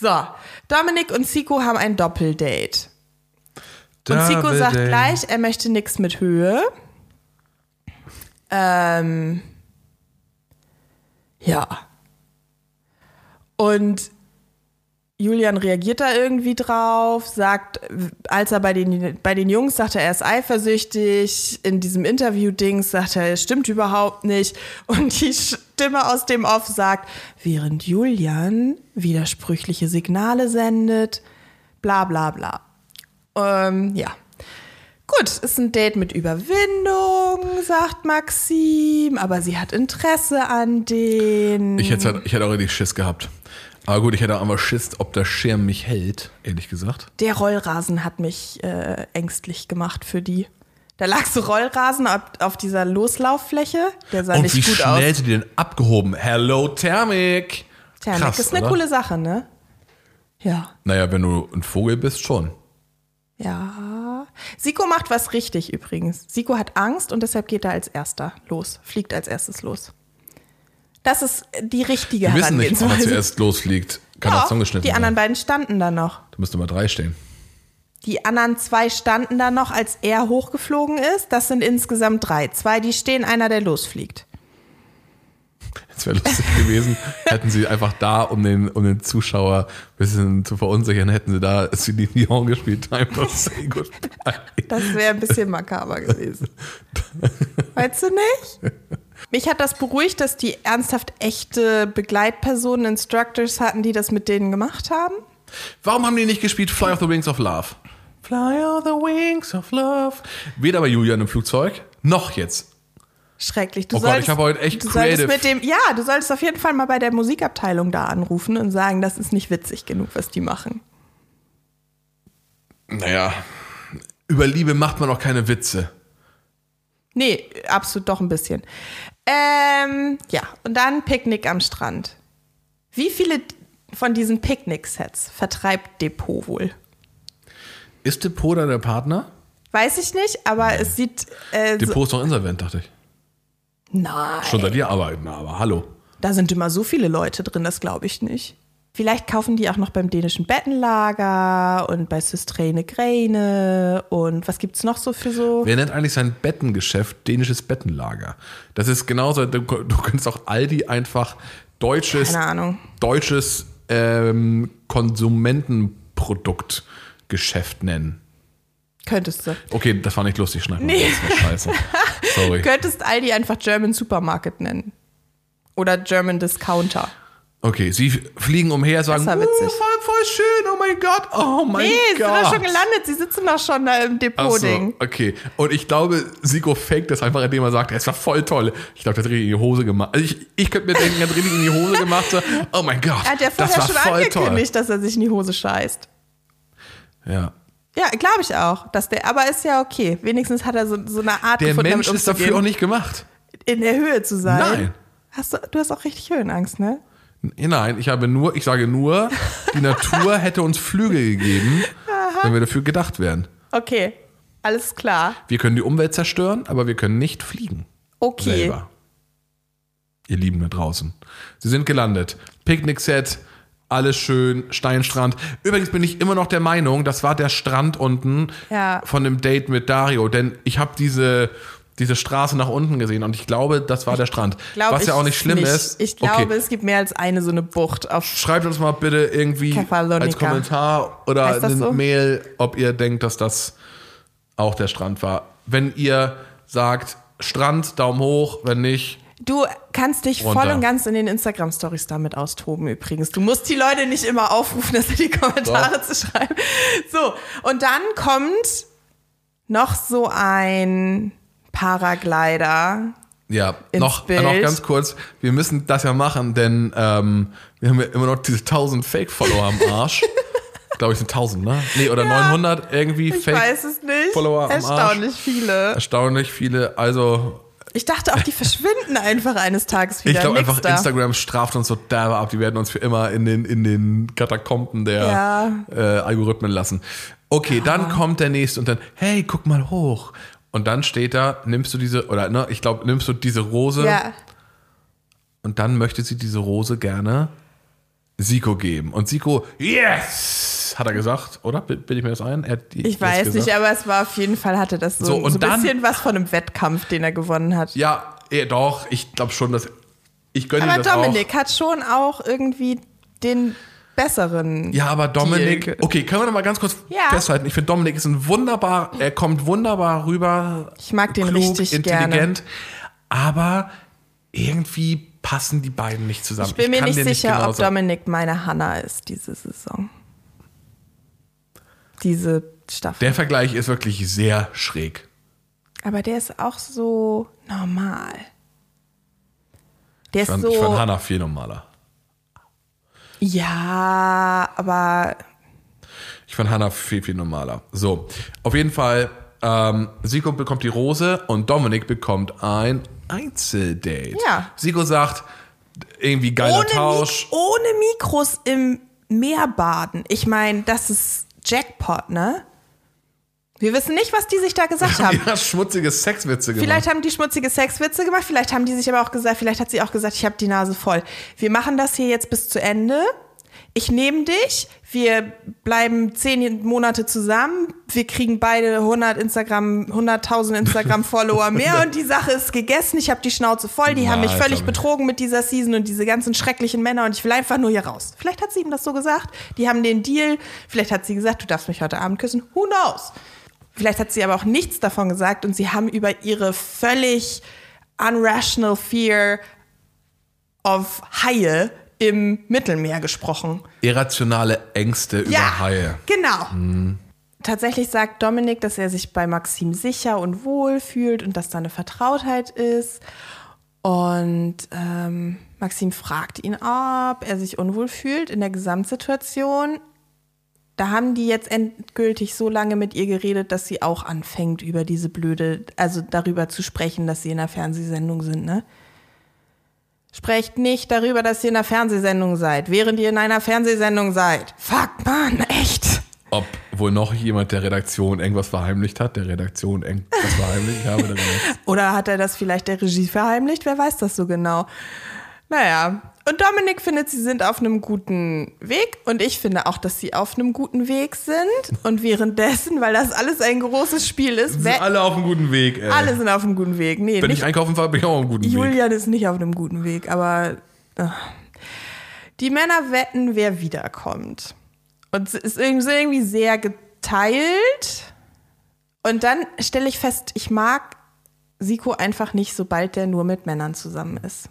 So, Dominik und Zico haben ein Doppeldate. Und Zico sagt gleich, er möchte nichts mit Höhe. Ähm, ja. Und Julian reagiert da irgendwie drauf, sagt, als er bei den, bei den Jungs sagt er, ist eifersüchtig, in diesem Interview-Dings sagt er, es stimmt überhaupt nicht. Und die Stimme aus dem Off sagt, während Julian widersprüchliche Signale sendet, bla bla bla. Ähm, ja. Gut, ist ein Date mit Überwindung, sagt Maxim, aber sie hat Interesse an den.
Ich hätte, ich hätte auch richtig Schiss gehabt. Aber gut, ich hätte auch einmal Schiss, ob der Schirm mich hält, ehrlich gesagt.
Der Rollrasen hat mich äh, ängstlich gemacht für die. Da lag so Rollrasen auf, auf dieser Loslauffläche. Der sah
Und
nicht
wie
gut
schnell
aus.
sie den abgehoben. Hello, Thermik.
Thermik
Krass,
ist eine
oder?
coole Sache, ne? Ja.
Naja, wenn du ein Vogel bist, schon.
Ja. Siko macht was richtig übrigens. Siko hat Angst und deshalb geht er als erster los, fliegt als erstes los. Das ist die richtige
Wir wissen nicht, ob er zuerst losfliegt. Kann auch
Ja,
zusammengeschnitten
die anderen
sein.
beiden standen da noch.
Da müsste mal drei stehen.
Die anderen zwei standen da noch, als er hochgeflogen ist. Das sind insgesamt drei. Zwei, die stehen, einer, der losfliegt.
Es wäre lustig gewesen, hätten sie einfach da, um den, um den Zuschauer ein bisschen zu verunsichern, hätten sie da Celine Dion gespielt. Time to say goodbye.
Das wäre ein bisschen makaber gewesen. Weißt du nicht? Mich hat das beruhigt, dass die ernsthaft echte Begleitpersonen, Instructors hatten, die das mit denen gemacht haben.
Warum haben die nicht gespielt Fly of the Wings of Love? Fly of the Wings of Love. Weder bei Julian im Flugzeug, noch jetzt.
Schrecklich. Du
Oh Gott,
solltest,
ich habe heute echt
du solltest
creative-
mit dem, ja, du solltest auf jeden Fall mal bei der Musikabteilung da anrufen und sagen, das ist nicht witzig genug, was die machen.
Naja, über Liebe macht man auch keine Witze.
Nee, absolut doch ein bisschen. Ähm, ja, und dann Picknick am Strand. Wie viele von diesen Picknick-Sets vertreibt Depot wohl?
Ist Depot da der Partner?
Weiß ich nicht, aber es sieht. Äh, so,
Depot ist doch insolvent, dachte ich.
nein,
Schon seit ihr arbeiten, aber hallo.
da sind immer so viele Leute drin, das glaube ich nicht. Vielleicht kaufen die auch noch beim dänischen Bettenlager und bei Systrene Gräne und was gibt's noch so für so.
Wer nennt eigentlich sein Bettengeschäft dänisches Bettenlager? Das ist genauso, du, du könntest auch Aldi einfach deutsches, deutsches ähm, Konsumentenproduktgeschäft nennen.
Könntest du.
Okay, das war nicht lustig, schneiden.
Nee.
Das scheiße. Sorry.
Könntest Aldi einfach German Supermarket nennen. Oder German Discounter.
Okay, sie fliegen umher, sagen,
Das war
"Uh, voll, voll schön, oh mein Gott, oh mein
Nee, sie
Gott.
sind doch schon gelandet. Sie sitzen doch schon da im
Ach so,
Depot-Ding.
okay. Und ich glaube, Siko faked das einfach, indem er sagt, es war voll toll. Ich glaube, der hat richtig in die Hose gemacht. Also ich, ich könnte mir denken, er hat richtig in die Hose gemacht. So, oh mein Gott,
Er hat ja vorher schon
voll
angekündigt, dass er sich in die Hose scheißt.
toll. Ja.
Ja, glaube ich auch. Dass der, aber ist ja okay. Wenigstens hat er so, so eine Art
Der
gefunden,
Mensch ist dafür auch nicht gemacht.
in der Höhe zu sein.
Nein.
Hast du, du hast auch richtig Höhenangst, ne?
Nein, ich habe nur, ich sage nur, die Natur hätte uns Flügel gegeben, wenn wir dafür gedacht wären.
Okay, alles klar.
Wir können die Umwelt zerstören, aber wir können nicht fliegen.
Okay.
Selber. Ihr Lieben da draußen. Sie sind gelandet. Picknick-Set, alles schön, Steinstrand. Übrigens bin ich immer noch der Meinung, das war der Strand unten
Ja.
von dem Date mit Dario, denn ich habe diese, diese Straße nach unten gesehen und ich glaube, das war der Strand.
Glaub
Was ja auch nicht schlimm
nicht.
ist.
Ich glaube,
Okay.
es gibt mehr als eine so eine Bucht auf.
Schreibt uns mal bitte irgendwie
Kefalonica.
als Kommentar oder eine
so?
Mail, ob ihr denkt, dass das auch der Strand war. Wenn ihr sagt, Strand, Daumen hoch, wenn nicht,
Du kannst dich voll
Runter.
und ganz in den Instagram-Stories damit austoben übrigens. Du musst die Leute nicht immer aufrufen, dass sie die Kommentare zu schreiben. So, und dann kommt noch so ein Paraglider.
Ja,
ins
noch,
Bild.
noch ganz kurz. Wir müssen das ja machen, denn ähm, wir haben ja immer noch diese 1000 Fake-Follower am Arsch. Glaube ich, sind 1000, ne? Nee, oder 900 irgendwie
Ich
Fake.
weiß es nicht.
Follower am Arsch.
Erstaunlich viele.
Erstaunlich viele. Also,
Ich dachte auch, die verschwinden einfach eines Tages wieder.
ich glaube einfach,
da.
Instagram straft uns so derbe ab. Die werden uns für immer in den, in den Katakomben der
Ja.
äh, Algorithmen lassen. Okay, dann kommt der nächste und dann, hey, guck mal hoch. Und dann steht da, nimmst du diese, oder ne, ich glaube, nimmst du diese Rose
Ja.
und dann möchte sie diese Rose gerne Siko geben. Und Siko, yes, hat er gesagt, oder? Bild ich mir das ein?
Ich weiß nicht, aber es war auf jeden Fall, hatte das so,
So,
so,
und
ein
dann-
bisschen was von einem Wettkampf, den er gewonnen hat.
Ja, eh, doch, ich glaube schon, dass ich gönne ihm
aber
das
Dominik hat schon auch irgendwie den besseren.
Ja, aber Dominik,
Deal.
okay, können wir noch mal ganz kurz
Ja.
festhalten. Ich finde, Dominik ist ein wunderbar, er kommt wunderbar rüber.
Ich mag den
klug,
richtig
intelligent, aber irgendwie passen die beiden nicht zusammen.
Ich bin mir
kann
nicht sicher,
genau
ob. Dominik meine Hanna ist diese Saison. Diese Staffel.
Der Vergleich ist wirklich sehr schräg.
aber der ist auch so normal. Der
Ich
ist
fand,
so.
ich fand Hannah viel normaler.
Ja, aber
Ich fand Hannah viel, viel normaler. So, auf jeden Fall, ähm, Siko bekommt die Rose und Dominik bekommt ein Einzeldate.
Ja.
Siko sagt, irgendwie geiler
ohne,
Tausch.
Mik ohne Mikros im Meer baden. Ich meine, das ist Jackpot, ne? Wir wissen nicht, was die sich da gesagt haben.
Ja, schmutzige Sexwitze gemacht.
Vielleicht haben die schmutzige Sexwitze gemacht, vielleicht haben die sich aber auch gesagt, vielleicht hat sie auch gesagt, ich habe die Nase voll. Wir machen das hier jetzt bis zu Ende. Ich nehme dich, wir bleiben zehn Monate zusammen, wir kriegen beide 100 Instagram, 100.000 Instagram-Follower mehr und die Sache ist gegessen. Ich habe die Schnauze voll, die haben mich völlig betrogen mit dieser Season und diese ganzen schrecklichen Männer und ich will einfach nur hier raus. Vielleicht hat sie ihm das so gesagt, die haben den Deal, vielleicht hat sie gesagt, du darfst mich heute Abend küssen, who knows? Vielleicht hat sie aber auch nichts davon gesagt und sie haben über ihre völlig unrational fear of Haie im Mittelmeer gesprochen.
Irrationale Ängste über Haie.
Genau. Tatsächlich sagt Dominik, dass er sich bei Maxim sicher und wohl fühlt und dass da eine Vertrautheit ist. Und ähm, Maxim fragt ihn, ob er sich unwohl fühlt in der Gesamtsituation. Da haben die jetzt endgültig so lange mit ihr geredet, dass sie auch anfängt, über diese blöde, also darüber zu sprechen, dass sie in einer Fernsehsendung sind, ne? Sprecht nicht darüber, dass ihr in einer Fernsehsendung seid, während ihr in einer Fernsehsendung seid. Fuck, Mann, echt.
Ob wohl noch jemand der Redaktion irgendwas verheimlicht hat, der Redaktion irgendwas verheimlicht habe. Oder.
Oder hat er das vielleicht der Regie verheimlicht? Wer weiß das so genau? Naja. Und Dominik findet, sie sind auf einem guten Weg. Und ich finde auch, dass sie auf einem guten Weg sind. Und währenddessen, weil das alles ein großes Spiel ist,
Sind
wer-
alle auf einem guten Weg, ey.
alle sind auf einem guten Weg. Nee,
Wenn
nicht
ich einkaufen fahre, bin ich auch auf einem guten Weg.
Julian ist nicht auf einem guten Weg, aber äh. die Männer wetten, wer wiederkommt. Und es ist irgendwie irgendwie sehr geteilt. Und dann stelle ich fest, ich mag Siko einfach nicht, sobald der nur mit Männern zusammen ist.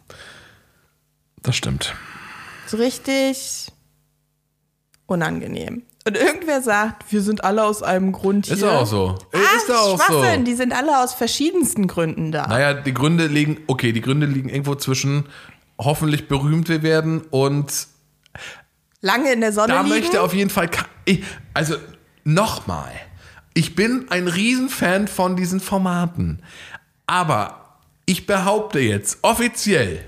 Das stimmt.
So richtig unangenehm. Und irgendwer sagt, wir sind alle aus einem Grund hier.
Ist auch so.
Ah,
ist auch so.
Die sind alle aus verschiedensten Gründen da.
Naja, die Gründe liegen, okay, die Gründe liegen irgendwo zwischen hoffentlich berühmt wir werden und
Lange in der Sonne
da
liegen.
möchte auf jeden Fall, ich, also nochmal, ich bin ein Riesenfan von diesen Formaten, aber ich behaupte jetzt offiziell,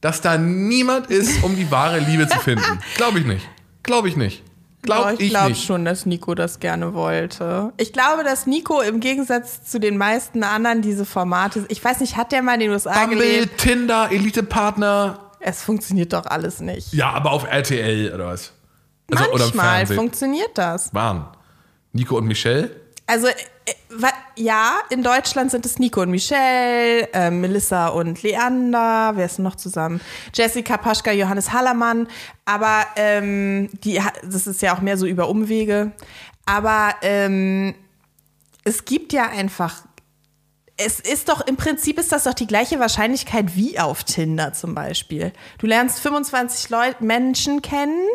dass da niemand ist, um die wahre Liebe zu finden. Glaube ich nicht. Glaube ich nicht. Glaube
Aber
ich,
ich glaube schon, dass Nico das gerne wollte. Ich glaube, dass Nico im Gegensatz zu den meisten anderen diese Formate, ich weiß nicht, hat der mal in den USA
Bumble,
gelebt?
Tinder, Elite-Partner.
Es funktioniert doch alles nicht.
Ja, aber auf RTL oder was? Also, oder
Manchmal
Fernsehen.
funktioniert das.
Waren. Nico und Michelle?
Also ja, in Deutschland sind es Nico und Michelle, äh, Melissa und Leander, wer ist noch zusammen? Jessica Paschka, Johannes Hallermann, aber ähm, die, das ist ja auch mehr so über Umwege. Aber ähm, es gibt ja einfach, es ist doch im Prinzip ist das doch die gleiche Wahrscheinlichkeit wie auf Tinder zum Beispiel. Du lernst 25 Leute, Menschen kennen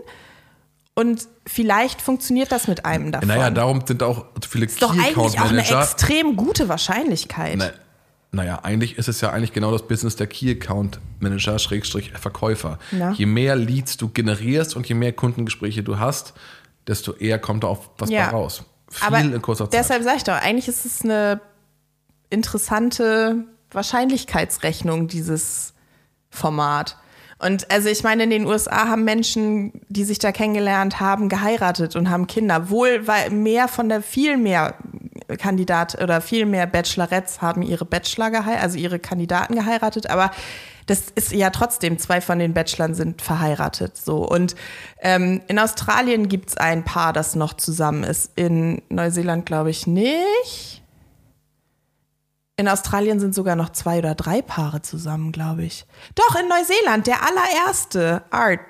Und vielleicht funktioniert das mit einem davon.
Naja, darum sind auch so viele
ist doch
Key
eigentlich
Account
auch eine
Manager.
extrem gute Wahrscheinlichkeit.
Na, naja, eigentlich ist es ja eigentlich genau das Business der Key Account Manager, Schrägstrich Verkäufer.
Ja.
Je mehr Leads du generierst und je mehr Kundengespräche du hast, desto eher kommt da auch was
Ja.
raus. Viel
Aber
in kurzer Zeit.
deshalb sage ich doch, eigentlich ist es eine interessante Wahrscheinlichkeitsrechnung, dieses Format. Und also ich meine, in den USA haben Menschen, die sich da kennengelernt haben, geheiratet und haben Kinder. Wohl, weil mehr von der, viel mehr Kandidat oder viel mehr Bachelorettes haben ihre Bachelor geheiratet, also ihre Kandidaten geheiratet, aber das ist ja trotzdem, zwei von den Bachelorn sind verheiratet. So. Und ähm, in Australien gibt es ein Paar, das noch zusammen ist. In Neuseeland glaube ich nicht. In Australien sind sogar noch zwei oder drei Paare zusammen, glaube ich. Doch, in Neuseeland, der allererste Art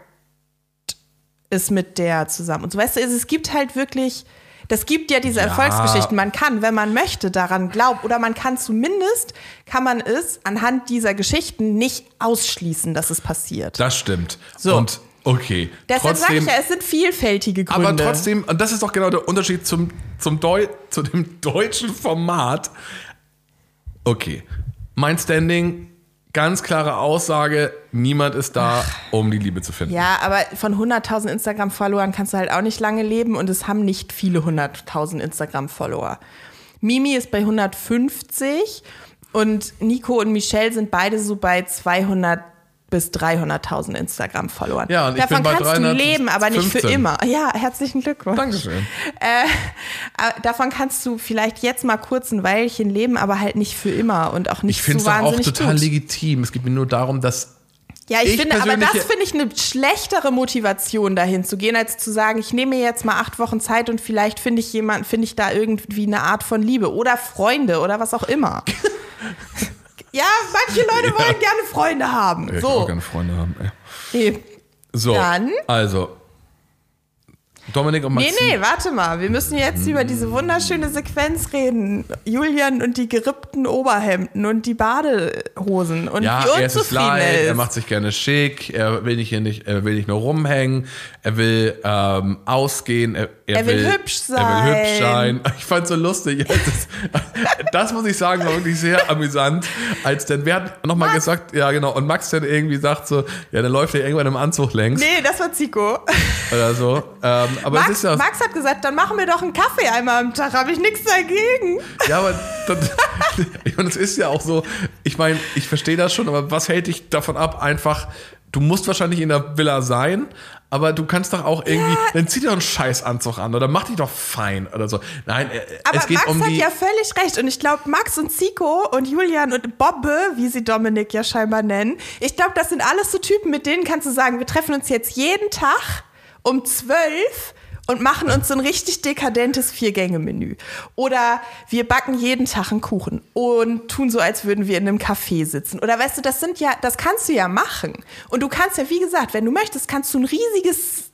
ist mit der zusammen. Und so weißt du, es gibt halt wirklich, das gibt ja diese
Ja.
Erfolgsgeschichten. Man kann, wenn man möchte, daran glauben. Oder man kann zumindest, kann man es anhand dieser Geschichten nicht ausschließen, dass es passiert.
das stimmt.
So.
Und okay.
Deshalb sage ich ja, es sind vielfältige Gründe.
aber trotzdem, und das ist doch genau der Unterschied zum, zum Deu zu dem deutschen Format. Okay. Mein Standing, ganz klare Aussage, niemand ist da, um die Liebe zu finden.
Ja, aber von 100.000 Instagram-Followern kannst du halt auch nicht lange leben und es haben nicht viele 100.000 Instagram-Follower. Mimi ist bei 150 und Nico und Michelle sind beide so bei 200 bis 300.000 Instagram-Followern.
Ja, und ich
Davon
bin bei
kannst du leben, aber nicht für
315.
immer. Ja, herzlichen Glückwunsch.
Dankeschön.
Äh, davon kannst du vielleicht jetzt mal kurz ein Weilchen leben, aber halt nicht für immer und auch nicht
Ich finde
so
es auch
wahnsinnig
total
gut.
legitim. Es geht mir nur darum, dass
Ja, ich,
Ich
finde, aber das finde ich eine schlechtere Motivation, dahin zu gehen, als zu sagen, ich nehme mir jetzt mal acht Wochen Zeit und vielleicht finde ich jemanden, finde ich da irgendwie eine Art von Liebe oder Freunde oder was auch immer. ja, manche Leute
Ja.
wollen gerne Freunde haben.
ich will
so.
auch gerne Freunde haben. Ey.
Nee.
So,
Dann?
also Dominik und
nee,
Maxim.
nee, warte mal. Wir müssen jetzt über diese wunderschöne Sequenz reden. Julian und die gerippten Oberhemden und die Badehosen und
Ja,
wie
er ist es leid,
er ist.
er macht sich gerne schick, er will nicht hier nicht, er will nicht nur rumhängen, er will ähm, ausgehen, er,
Er will hübsch
Er will hübsch
sein.
sein. Ich fand so lustig. Das, das muss ich sagen, war wirklich sehr amüsant. Als dann, wer hat nochmal gesagt, ja genau, und Max dann irgendwie sagt so, ja, dann läuft er irgendwann im Anzug längs
Nee, das war Zico.
oder so. Ähm, aber es
Max,
ist ja,
Max hat gesagt, dann machen wir doch einen Kaffee einmal am Tag. Habe ich nichts dagegen.
ja, aber ich meine, es ist ja auch so, ich meine, ich verstehe das schon, aber was hält dich davon ab, einfach, du musst wahrscheinlich in der Villa sein, aber du kannst doch auch irgendwie,
Ja.
dann zieh dir doch einen Scheißanzug an oder mach dich doch fein oder so. Nein, äh,
Aber
es geht
Max
um
hat
die.
ja völlig recht. Und ich glaube, Max und Zico und Julian und Bobbe, wie sie Dominik ja scheinbar nennen, ich glaube, das sind alles so Typen, mit denen kannst du sagen, wir treffen uns jetzt jeden Tag um zwölf und machen uns so ein richtig dekadentes Vier-Gänge-Menü. Oder wir backen jeden Tag einen Kuchen und tun so, als würden wir in einem Café sitzen. Oder weißt du, das sind ja, das kannst du ja machen. Und du kannst ja, wie gesagt, wenn du möchtest, kannst du ein riesiges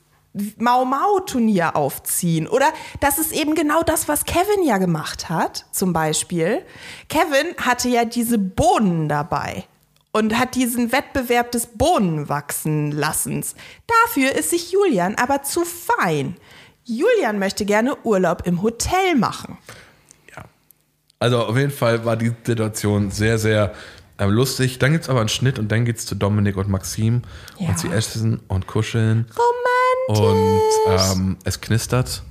Mau-Mau-Turnier aufziehen. Oder das ist eben genau das, was Kevin ja gemacht hat, zum Beispiel. Kevin hatte ja diese Bohnen dabei und hat diesen Wettbewerb des Bohnenwachsenlassens. Dafür ist sich Julian aber zu fein. Julian möchte gerne Urlaub im Hotel machen.
Ja. Also auf jeden Fall war die Situation sehr, sehr ähm, lustig. Dann gibt es aber einen Schnitt und dann geht es zu Dominik und Maxim
Ja.
und sie essen und kuscheln.
Romantisch.
Und ähm, es knistert.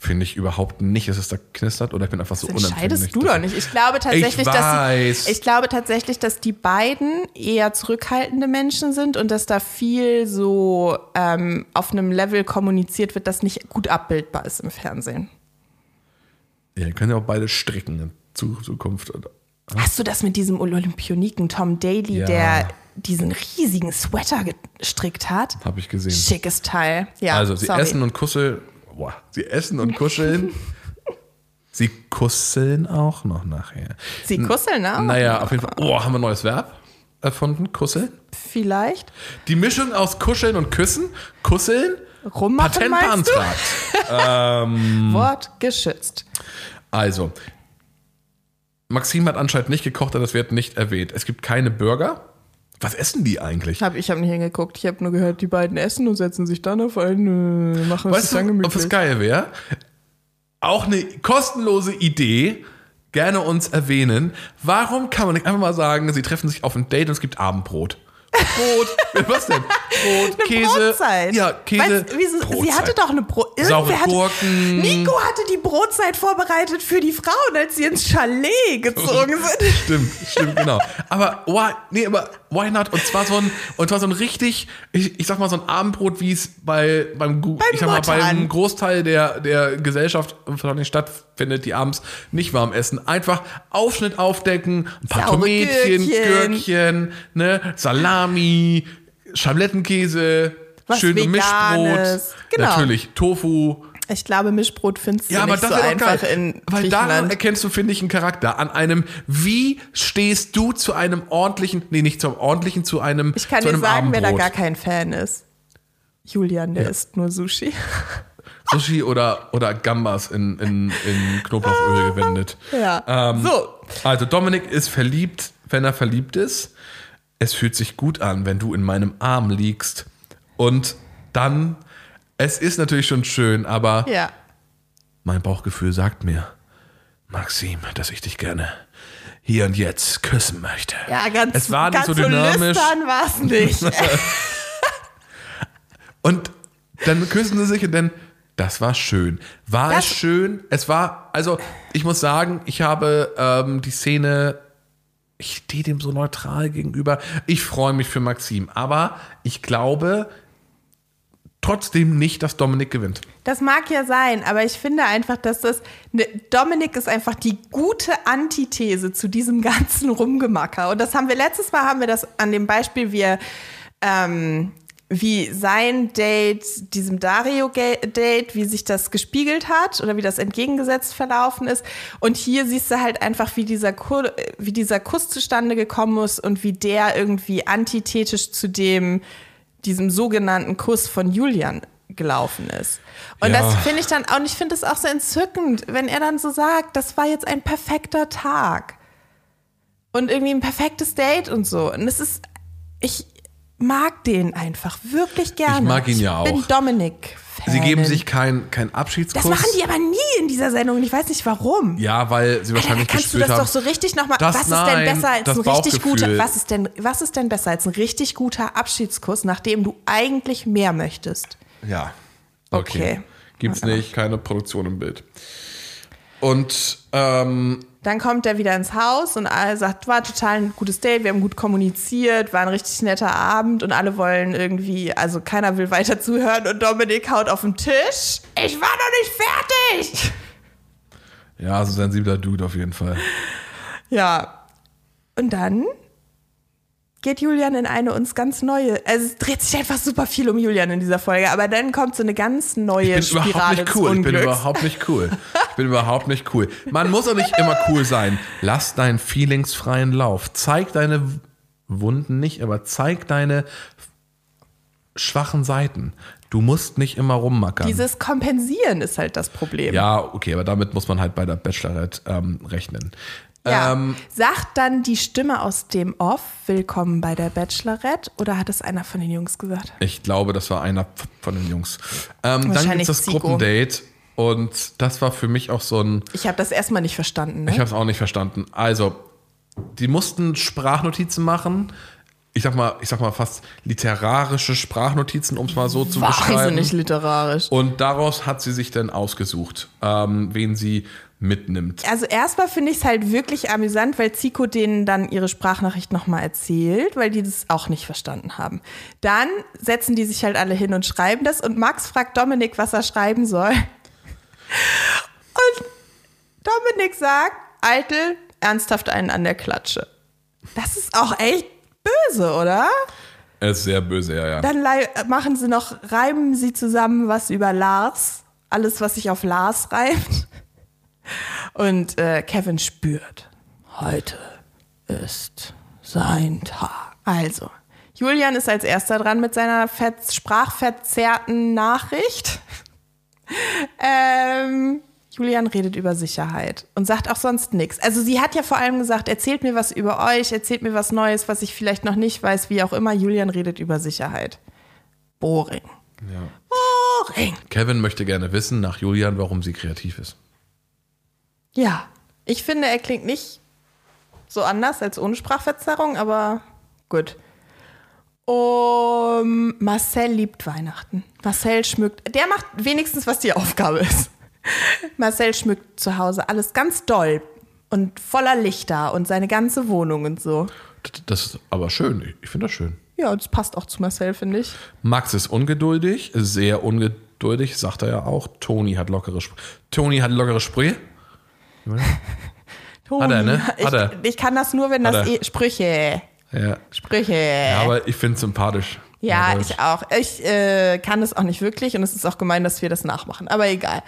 Finde ich überhaupt nicht, dass es da knistert oder ich bin einfach so
Das entscheidest du doch nicht. Ich glaube tatsächlich, dass
weiß.
die, ich glaube tatsächlich, dass die beiden eher zurückhaltende Menschen sind und dass da viel so ähm, auf einem Level kommuniziert wird, das nicht gut abbildbar ist im Fernsehen.
Ja, ihr könnt ja auch beide stricken in Zu- Zukunft. Oder?
Hast du das mit diesem Olympioniken Tom Daly,
Ja.
der diesen riesigen Sweater gestrickt hat?
Habe ich gesehen.
Schickes Teil. Ja,
also sie
sorry.
essen und kuscheln. Boah, sie essen und kuscheln. sie kusseln auch noch nachher.
Sie kusseln, ne?
Naja, auf jeden Fall. Oh, haben wir ein neues Verb erfunden? Kusseln?
Vielleicht.
Die Mischung aus Kuscheln und Küssen. Kusseln.
Rummachen
Patent beantragt.
Wort geschützt.
Also, Maxim hat anscheinend nicht gekocht, aber das wird nicht erwähnt. Es gibt keine Burger. Was essen die eigentlich?
Hab, ich habe nicht hingeguckt. Ich habe nur gehört, die beiden essen und setzen sich dann auf einen, äh, machen es
Weißt
sich dann
du, ob
gemütlich.
es geil wäre? Auch eine kostenlose Idee. Gerne uns erwähnen. Warum kann man nicht einfach mal sagen, sie treffen sich auf ein Date und es gibt Abendbrot? Brot, was denn? Brot,
Eine
Käse.
Brotzeit.
Ja, Käse.
Weißt, wieso, sie
Brotzeit.
hatte doch eine Brotzeit.
Saure Gurken.
Nico hatte die Brotzeit vorbereitet für die Frauen, als sie ins Chalet gezogen sind.
Stimmt, stimmt, genau. Aber why, nee, aber why not? Und zwar so ein, und zwar so ein richtig, ich, ich sag mal so ein Abendbrot, wie es bei, beim, Gu- ich sag mal, beim Großteil der, der Gesellschaft von stattfindet, die abends nicht warm essen. Einfach Aufschnitt aufdecken, ein paar
Saure
Tomätchen,
Gürkchen.
Gürkchen, ne, Salami, Schablettenkäse,
Was Veganes.
Mischbrot,
Genau.
natürlich Tofu.
Ich glaube, Mischbrot findest du
Ja, aber
nicht
das
so einfach
geil.
in
Weil daran erkennst du, finde ich, einen Charakter. An einem, wie stehst du zu einem ordentlichen, nee, nicht zum ordentlichen, zu einem,
Ich kann dir sagen, wer da
Abendbrot.
gar kein Fan ist. Julian, der isst nur Sushi.
Sushi oder, oder Gambas in, in, in Knoblauchöl gewendet.
Ja.
Ähm,
so,
Also Dominik ist verliebt, wenn er verliebt ist. Es fühlt sich gut an, wenn du in meinem Arm liegst. Und dann, es ist natürlich schon schön, aber
ja.
Mein Bauchgefühl sagt mir, Maxim, dass ich dich gerne hier und jetzt küssen möchte.
Ja, ganz,
Es war nicht
ganz
so dynamisch.
lüstern war es nicht.
Und dann küssen sie sich und dann, das war schön. War
Das-
es schön? Es war, also ich muss sagen, ich habe ähm, die Szene, ich stehe dem so neutral gegenüber. Ich freue mich für Maxim, aber ich glaube trotzdem nicht, dass Dominik gewinnt.
Das mag ja sein, aber ich finde einfach, dass das. Ne, Dominik ist einfach die gute Antithese zu diesem ganzen Rumgemacker. Und das haben wir letztes Mal haben wir das an dem Beispiel, wie er, ähm, wie sein Date, diesem Dario-Date, wie sich das gespiegelt hat oder wie das entgegengesetzt verlaufen ist. Und hier siehst du halt einfach, wie dieser, Ku wie dieser Kuss zustande gekommen ist und wie der irgendwie antithetisch zu dem, diesem sogenannten Kuss von Julian gelaufen ist. Und
Ja.
das finde ich dann auch, und ich finde es auch so entzückend, wenn er dann so sagt, das war jetzt ein perfekter Tag. Und irgendwie ein perfektes Date und so. Und es ist, ich mag den einfach wirklich gerne.
Ich mag ihn ja
Ich bin
auch.
Dominik.
Sie geben sich keinen kein Abschiedskuss.
Das machen die aber nie in dieser Sendung und ich weiß nicht warum.
Ja, weil sie
Alter,
wahrscheinlich
kannst du das
haben.
doch so richtig nochmal. Was ist
nein,
denn besser als ein richtig guter? Was ist denn, was ist denn besser als ein richtig guter Abschiedskuss, nachdem du eigentlich mehr möchtest?
Ja. Okay.
Okay.
Gibt's nicht, keine Produktion im Bild. Und ähm,
Dann kommt er wieder ins Haus und alle sagt, war total ein gutes Date, wir haben gut kommuniziert, war ein richtig netter Abend und alle wollen irgendwie, also keiner will weiter zuhören und Dominik haut auf den Tisch. Ich war noch nicht fertig!
ja, so sensibler Dude auf jeden Fall.
Ja. Und dann geht Julian in eine uns ganz neue, also es dreht sich einfach super viel um Julian in dieser Folge, aber dann kommt so eine ganz neue
Ich bin überhaupt
Spirale
nicht cool. Ich bin überhaupt nicht cool. Ich bin überhaupt nicht cool. Man muss auch nicht immer cool sein. Lass deinen Feelings freien Lauf. Zeig deine Wunden nicht, aber zeig deine schwachen Seiten. Du musst nicht immer rummackern.
Dieses Kompensieren ist halt das Problem.
ja, okay, aber damit muss man halt bei der Bachelorette ähm, rechnen.
Ja.
Ähm,
Sagt dann die Stimme aus dem Off, willkommen bei der Bachelorette, oder hat es einer von den Jungs gesagt?
Ich glaube, das war einer von den Jungs. Ähm, dann gibt es das
Zico.
Gruppendate und das war für mich auch so ein.
Ich habe das erstmal nicht verstanden. Ne?
Ich habe es auch nicht verstanden. Also, die mussten Sprachnotizen machen. Ich sag mal, ich sag mal fast literarische Sprachnotizen, um es mal so zu beschreiben.
Wahnsinnig literarisch.
Und daraus hat sie sich dann ausgesucht, ähm, wen sie mitnimmt.
Also erstmal finde ich es halt wirklich amüsant, weil Zico denen dann ihre Sprachnachricht nochmal erzählt, weil die das auch nicht verstanden haben. Dann setzen die sich halt alle hin und schreiben das und Max fragt Dominik, was er schreiben soll. Und Dominik sagt, Eitel, ernsthaft einen an der Klatsche. Das ist auch echt böse, oder?
Er ist sehr böse, ja, ja.
Dann machen sie noch, reimen sie zusammen was über Lars. Alles, was sich auf Lars reimt. Und äh, Kevin spürt, heute ist sein Tag. Also, Julian ist als erster dran mit seiner ver sprachverzerrten Nachricht. ähm, Julian redet über Sicherheit und sagt auch sonst nichts. Also sie hat ja vor allem gesagt, erzählt mir was über euch, erzählt mir was Neues, was ich vielleicht noch nicht weiß, wie auch immer. Julian redet über Sicherheit. Boring.
Ja.
Boring.
Kevin möchte gerne wissen nach Julian, warum sie kreativ ist.
Ja, ich finde, er klingt nicht so anders als ohne Sprachverzerrung, aber gut. Um, Marcel liebt Weihnachten. Marcel schmückt, der macht wenigstens, was die Aufgabe ist. Marcel schmückt zu Hause alles ganz doll und voller Lichter und seine ganze Wohnung und so.
Das- ist aber schön. Ich finde das schön.
Ja, das passt auch zu Marcel, finde ich.
Max ist ungeduldig, sehr ungeduldig, sagt er ja auch. Toni hat lockere Sprüche. Toni hat lockere Sprüche.
Toni,
Hat er, ne? Hat
ich,
er.
ich kann das nur, wenn
Hat
das eh, Sprüche.
Ja.
Sprüche.
ja aber ich finde es sympathisch.
Ja,
Aber
ich auch. Ich äh, kann es auch nicht wirklich und es ist auch gemein, dass wir das nachmachen. Aber egal.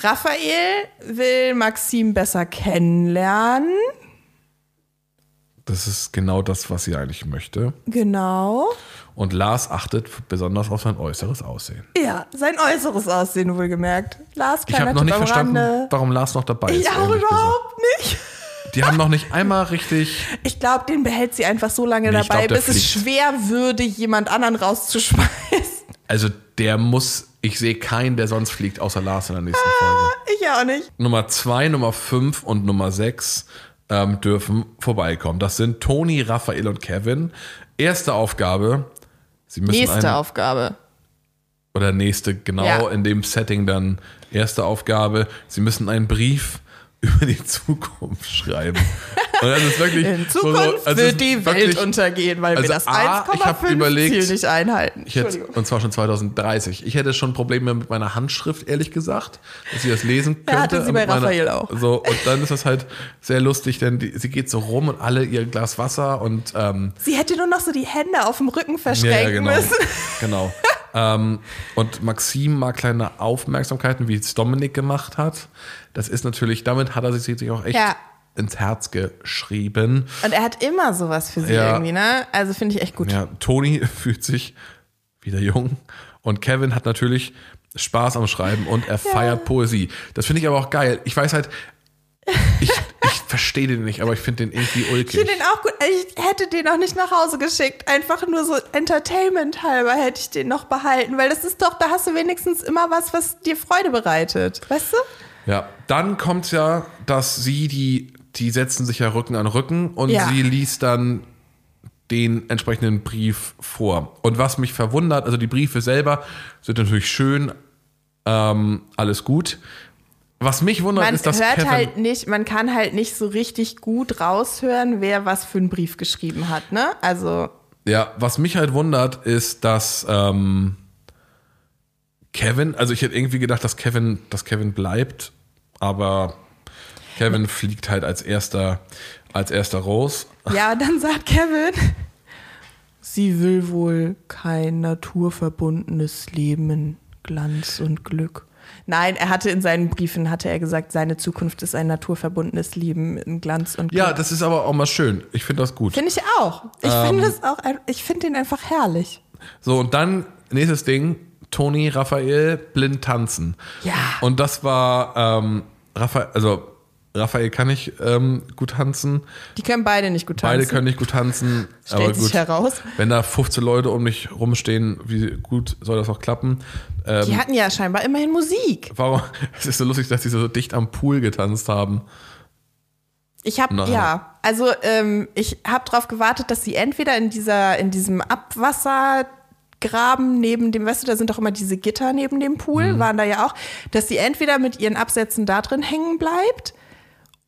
Raphael will Maxim besser kennenlernen.
Das ist genau das, was sie eigentlich möchte.
Genau.
Und Lars achtet besonders auf sein äußeres Aussehen.
Ja, sein äußeres Aussehen wohlgemerkt. Lars,
Ich habe noch nicht verstanden,
Rande.
warum Lars noch dabei ist.
Ich auch überhaupt nicht.
gesagt. Die haben noch nicht einmal richtig.
Ich glaube, den behält sie einfach so lange
Nee,
dabei,
glaub,
bis es
fliegt.
schwer würde, jemand anderen rauszuschmeißen.
Also der muss. Ich sehe keinen, der sonst fliegt, außer Lars in der nächsten Folge.
Ich auch nicht.
Nummer zwei, Nummer fünf und Nummer sechs ähm, dürfen vorbeikommen. Das sind Toni, Raphael und Kevin. Erste Aufgabe. Sie müssen
Nächste Aufgabe.
oder nächste, genau
Ja.
in dem Setting dann erste Aufgabe. Sie müssen einen Brief über die Zukunft schreiben. Und das ist wirklich
In
so- so-
Zukunft
also
wird die
wirklich-
Welt untergehen, weil
also
wir das
A, ich hab
1,5
überlegt,
Ziel nicht einhalten.
Ich hätte, und zwar schon 2030. Ich hätte schon Probleme mit meiner Handschrift, ehrlich gesagt, dass sie das lesen könnte.
Ja, hatte sie bei
meiner-
Raphael auch.
So, und dann ist das halt sehr lustig, denn die, sie geht so rum und alle ihr Glas Wasser und ähm,
Sie hätte nur noch so die Hände auf dem Rücken verschränken
ja, genau.
müssen.
genau. ähm, und Maxim mag kleine Aufmerksamkeiten, wie es Dominik gemacht hat. Das ist natürlich, damit hat er sich auch echt
Ja.
Ins Herz geschrieben.
Und er hat immer sowas für sie
Ja.
irgendwie, ne? Also finde ich echt gut.
Ja, Toni fühlt sich wieder jung und Kevin hat natürlich Spaß am Schreiben und er feiert Poesie. Das finde ich aber auch geil. Ich weiß halt, ich, ich verstehe den nicht, aber ich finde den irgendwie
Ich
ulkig.
finde den auch gut. Ich hätte den auch nicht nach Hause geschickt. Einfach nur so Entertainment halber hätte ich den noch behalten. Weil das ist doch, da hast du wenigstens immer was, was dir Freude bereitet. Weißt du?
Ja, dann kommt ja, dass sie die, die setzen sich ja Rücken an Rücken und
Ja.
sie liest dann den entsprechenden Brief vor. Und was mich verwundert, also die Briefe selber sind natürlich schön, ähm, alles gut. Was mich wundert,
Man
ist, dass
hört
Kevin,
halt nicht, man kann halt nicht so richtig gut raushören, wer was für einen Brief geschrieben hat, ne? Also,
Ja, was mich halt wundert, ist, dass ähm, Kevin, also ich hätte irgendwie gedacht, dass Kevin, dass Kevin bleibt, aber Kevin fliegt halt als erster, als erster raus.
ja, dann sagt Kevin, sie will wohl kein naturverbundenes Leben in Glanz und Glück. Nein, er hatte in seinen Briefen, hatte er gesagt, seine Zukunft ist ein naturverbundenes Leben in Glanz und Glück.
Ja, das ist aber auch mal schön. Ich finde das gut.
Finde ich auch. Ich
Ähm.
finde das auch, ich finde den einfach herrlich.
So, und dann nächstes Ding, Toni, Raphael, blind tanzen.
Ja.
Und das war, ähm, Raphael, also Raphael kann nicht ähm, gut tanzen,
Die können beide nicht gut tanzen.
beide können nicht gut tanzen,
Stellt
aber
sich
gut.
heraus.
Wenn da 15 Leute um mich rumstehen, wie gut soll das auch klappen? Ähm,
Die hatten ja scheinbar immerhin Musik.
warum? Es ist so lustig, dass die so dicht am Pool getanzt haben.
Ich habe ja, also ähm, ich habe darauf gewartet, dass sie entweder in dieser in diesem Abwassergraben neben dem, weißt du, da sind doch immer diese Gitter neben dem Pool,
Mhm.
waren da ja auch, dass sie entweder mit ihren Absätzen da drin hängen bleibt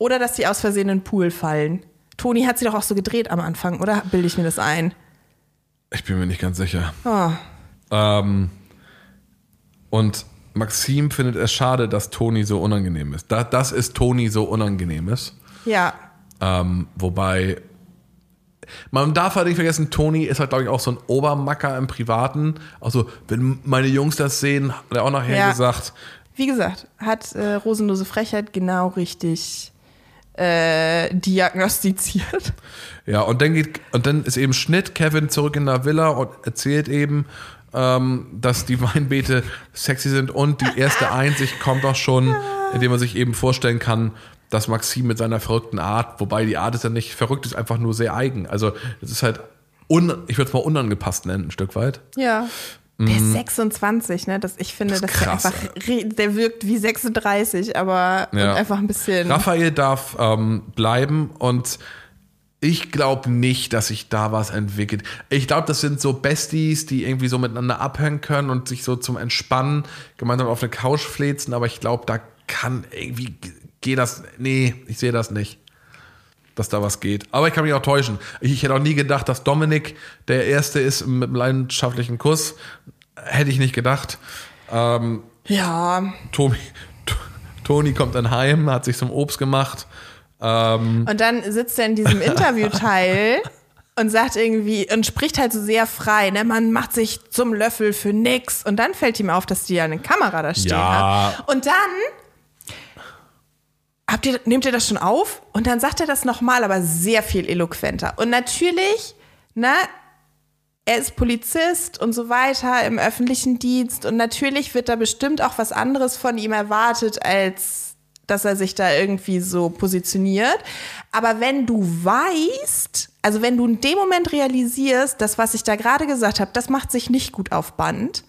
oder dass sie aus Versehen in den Pool fallen. Toni hat sie doch auch so gedreht am Anfang, oder bilde ich mir das ein?
Ich bin mir nicht ganz sicher.
Oh.
Ähm, und Maxim findet es schade, dass Toni so unangenehm ist. Da, das ist Toni so unangenehm ist.
Ja,
Ähm, wobei, man darf halt nicht vergessen, Toni ist halt, glaube ich, auch so ein Obermacker im Privaten. Also, wenn meine Jungs das sehen, hat er auch nachher
Ja.
gesagt,
wie gesagt, hat äh, Rosenlose Frechheit genau richtig äh, diagnostiziert.
Ja, und dann geht, und dann ist eben Schnitt, Kevin zurück in der Villa und erzählt eben, ähm, dass die Weinbeete sexy sind und die erste Einsicht kommt auch schon, indem man sich eben vorstellen kann, dass Maxim mit seiner verrückten Art, wobei die Art ist ja nicht verrückt, ist einfach nur sehr eigen. Also es ist halt, un, ich würde es mal unangepasst nennen, ein Stück weit.
Ja. Der ist 26, ne? Das, ich finde,
Das
das
ist krass,
der einfach, der wirkt wie 36, aber
Ja.
einfach ein bisschen.
Raphael darf ähm, bleiben und ich glaube nicht, dass sich da was entwickelt. Ich glaube, das sind so Besties, die irgendwie so miteinander abhängen können und sich so zum Entspannen gemeinsam auf eine Couch flezen, aber ich glaube, da kann irgendwie geht das. Nee, ich sehe das nicht. Dass da was geht. Aber ich kann mich auch täuschen. Ich, ich hätte auch nie gedacht, dass Dominik der Erste ist mit einem leidenschaftlichen Kuss. Hätte ich nicht gedacht. Ähm,
Ja.
Tobi, Toni kommt dann heim, hat sich zum Obst gemacht. Ähm,
Und dann sitzt er in diesem Interviewteil und sagt irgendwie und spricht halt so sehr frei, ne? Man macht sich zum Löffel für nix. Und dann fällt ihm auf, dass die ja eine Kamera da stehen
Ja.
hat. Und dann habt ihr, nehmt ihr das schon auf? Und dann sagt er das nochmal, aber sehr viel eloquenter. Und natürlich, ne, er ist Polizist und so weiter im öffentlichen Dienst und natürlich wird da bestimmt auch was anderes von ihm erwartet, als dass er sich da irgendwie so positioniert. Aber wenn du weißt, also wenn du in dem Moment realisierst, dass was ich da gerade gesagt habe, das macht sich nicht gut auf Band,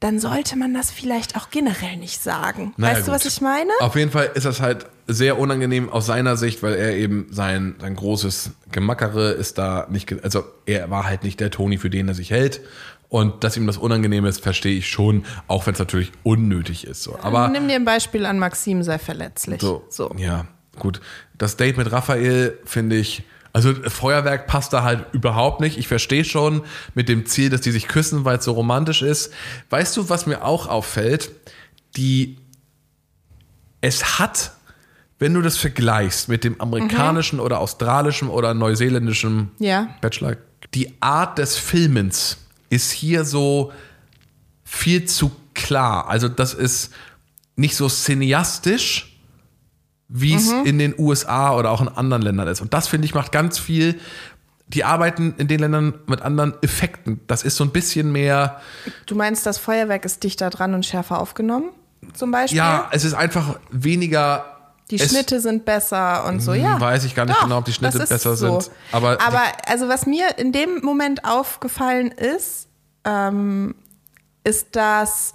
dann sollte man das vielleicht auch generell nicht sagen.
naja,
weißt du,
gut.
was ich meine?
Auf jeden Fall ist das halt sehr unangenehm aus seiner Sicht, weil er eben sein, sein großes Gemackere ist da nicht, also er war halt nicht der Toni, für den er sich hält. Und dass ihm das unangenehm ist, verstehe ich schon, auch wenn es natürlich unnötig ist. So. Aber
Nimm dir ein Beispiel an Maxim, sei verletzlich.
So,
so.
Ja, gut. Das Date mit Raphael finde ich, also Feuerwerk passt da halt überhaupt nicht. Ich verstehe schon mit dem Ziel, dass die sich küssen, weil es so romantisch ist. Weißt du, was mir auch auffällt? Die, es hat, wenn du das vergleichst mit dem amerikanischen oder australischen oder neuseeländischen
Ja.
Bachelor, die Art des Filmens ist hier so viel zu klar. Also das ist nicht so cineastisch, wie es in den USA oder auch in anderen Ländern ist. Und das finde ich macht ganz viel. Die arbeiten in den Ländern mit anderen Effekten. Das ist so ein bisschen mehr,
Du meinst, das Feuerwerk ist dichter dran und schärfer aufgenommen? Zum Beispiel?
ja, es ist einfach weniger.
Die
es,
Schnitte sind besser und so, ja.
weiß ich gar nicht
Doch,
genau, ob die Schnitte besser
so.
sind. Aber, die-
Aber also was mir in dem Moment aufgefallen ist, ähm, ist, dass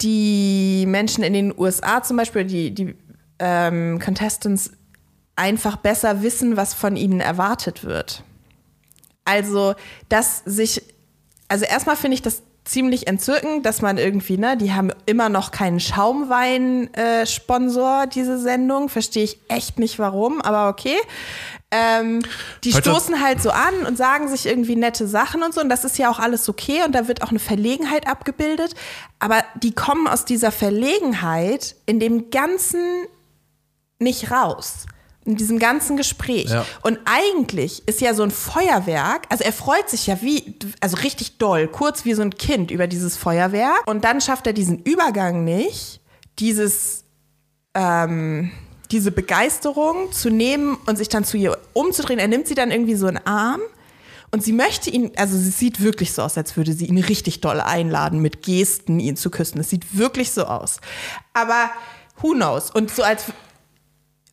die Menschen in den USA zum Beispiel, die, die ähm, Contestants einfach besser wissen, was von ihnen erwartet wird. Also, dass sich, also erstmal finde ich das ziemlich entzückend, dass man irgendwie, ne, die haben immer noch keinen Schaumwein-Sponsor, diese Sendung. Verstehe ich echt nicht warum, aber okay. Ähm, die
Heute-
stoßen halt so an und sagen sich irgendwie nette Sachen und so. Und das ist ja auch alles okay und da wird auch eine Verlegenheit abgebildet. Aber die kommen aus dieser Verlegenheit in dem Ganzen nicht raus. In diesem ganzen Gespräch.
Ja.
Und eigentlich ist ja so ein Feuerwerk, also er freut sich ja wie, also richtig doll, kurz wie so ein Kind über dieses Feuerwerk. Und dann schafft er diesen Übergang nicht, dieses, ähm, diese Begeisterung zu nehmen und sich dann zu ihr umzudrehen. Er nimmt sie dann irgendwie so in den Arm. Und sie möchte ihn, also sie sieht wirklich so aus, als würde sie ihn richtig doll einladen, mit Gesten ihn zu küssen. Es sieht wirklich so aus. Aber who knows? Und so als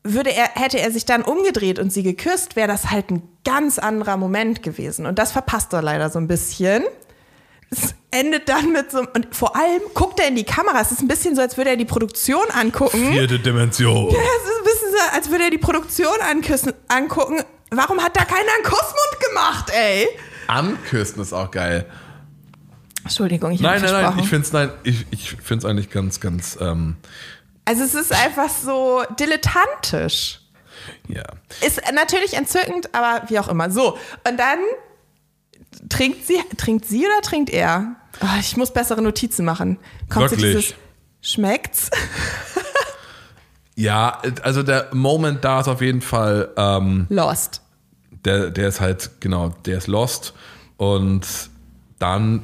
würde er, hätte er sich dann umgedreht und sie geküsst, wäre das halt ein ganz anderer Moment gewesen. Und das verpasst er leider so ein bisschen. Es endet dann mit so, und vor allem guckt er in die Kamera. Es ist ein bisschen so, als würde er die Produktion angucken.
vierte Dimension.
Es ist ein bisschen so, als würde er die Produktion anküssen, angucken. Warum hat da keiner einen Kussmund gemacht, ey?
Anküssen ist auch geil.
Entschuldigung, ich
Nein,
habe
nein, nein,
versprochen.
ich finde es nein, ich, ich find's eigentlich ganz, ganz, ähm,
also es ist einfach so dilettantisch.
ja.
Ist natürlich entzückend, aber wie auch immer. So, und dann trinkt sie, trinkt sie oder trinkt er? Oh, ich muss bessere Notizen machen. Kommt zu
Wirklich?
dieses Schmeckt's?
Ja, also der Moment da ist auf jeden Fall, ähm,
Lost.
der, der ist halt, genau, der ist lost und dann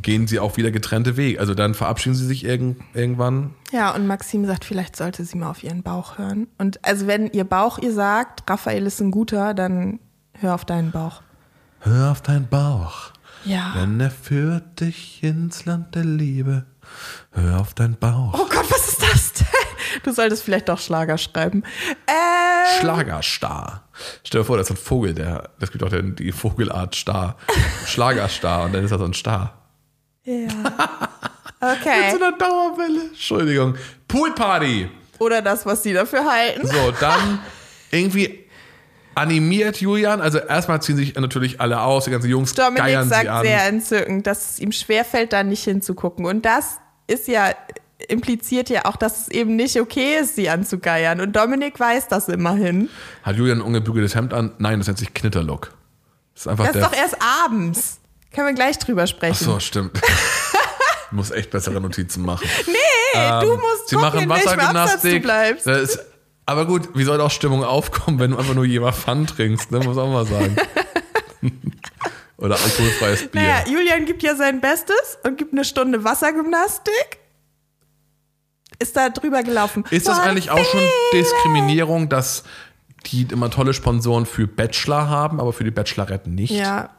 gehen sie auch wieder getrennte Wege. Also dann verabschieden sie sich irgend, irgendwann.
Ja, und Maxim sagt, vielleicht sollte sie mal auf ihren Bauch hören. Und also wenn ihr Bauch ihr sagt, Raphael ist ein guter, dann hör auf deinen Bauch.
Hör auf deinen Bauch.
Ja.
Denn er führt dich ins Land der Liebe. Hör auf deinen Bauch.
Oh Gott, was ist das denn? Du solltest vielleicht doch Schlager schreiben. Ähm,
Schlagerstar. Stell dir vor, das ist ein Vogel, der, das gibt auch den, die Vogelart Star. Schlagerstar und dann ist das so ein Star.
Ja.
Mit
Okay.
so einer Dauerwelle. Entschuldigung. Poolparty.
Oder das, was die dafür halten.
So, dann irgendwie animiert Julian. Also erstmal ziehen sich natürlich alle aus, die ganzen Jungs
Dominik
geiern sie
sagt
an.
sehr entzückend, dass es ihm schwerfällt, da nicht hinzugucken. Und das ist ja, impliziert ja auch, dass es eben nicht okay ist, sie anzugeiern. Und Dominik weiß das immerhin.
Hat Julian ein ungebügeltes Hemd an? Nein, das nennt sich Knitterlook. Das ist einfach
Das ist doch erst abends. Können wir gleich drüber sprechen.
Ach so, stimmt. Ich muss echt bessere Notizen machen.
Nee, du musst
Sie
gucken,
machen Wassergymnastik.
bleibst.
Das ist, aber gut, wie soll auch Stimmung aufkommen, wenn du einfach nur jemand Pfann trinkst, ne? Muss auch mal sagen. Oder alkoholfreies Bier.
Naja, Julian gibt ja sein Bestes und gibt eine Stunde Wassergymnastik. Ist da drüber gelaufen.
Ist das
One
eigentlich auch schon. Diskriminierung, dass die immer tolle Sponsoren für Bachelor haben, aber für die Bachelorette nicht?
Ja,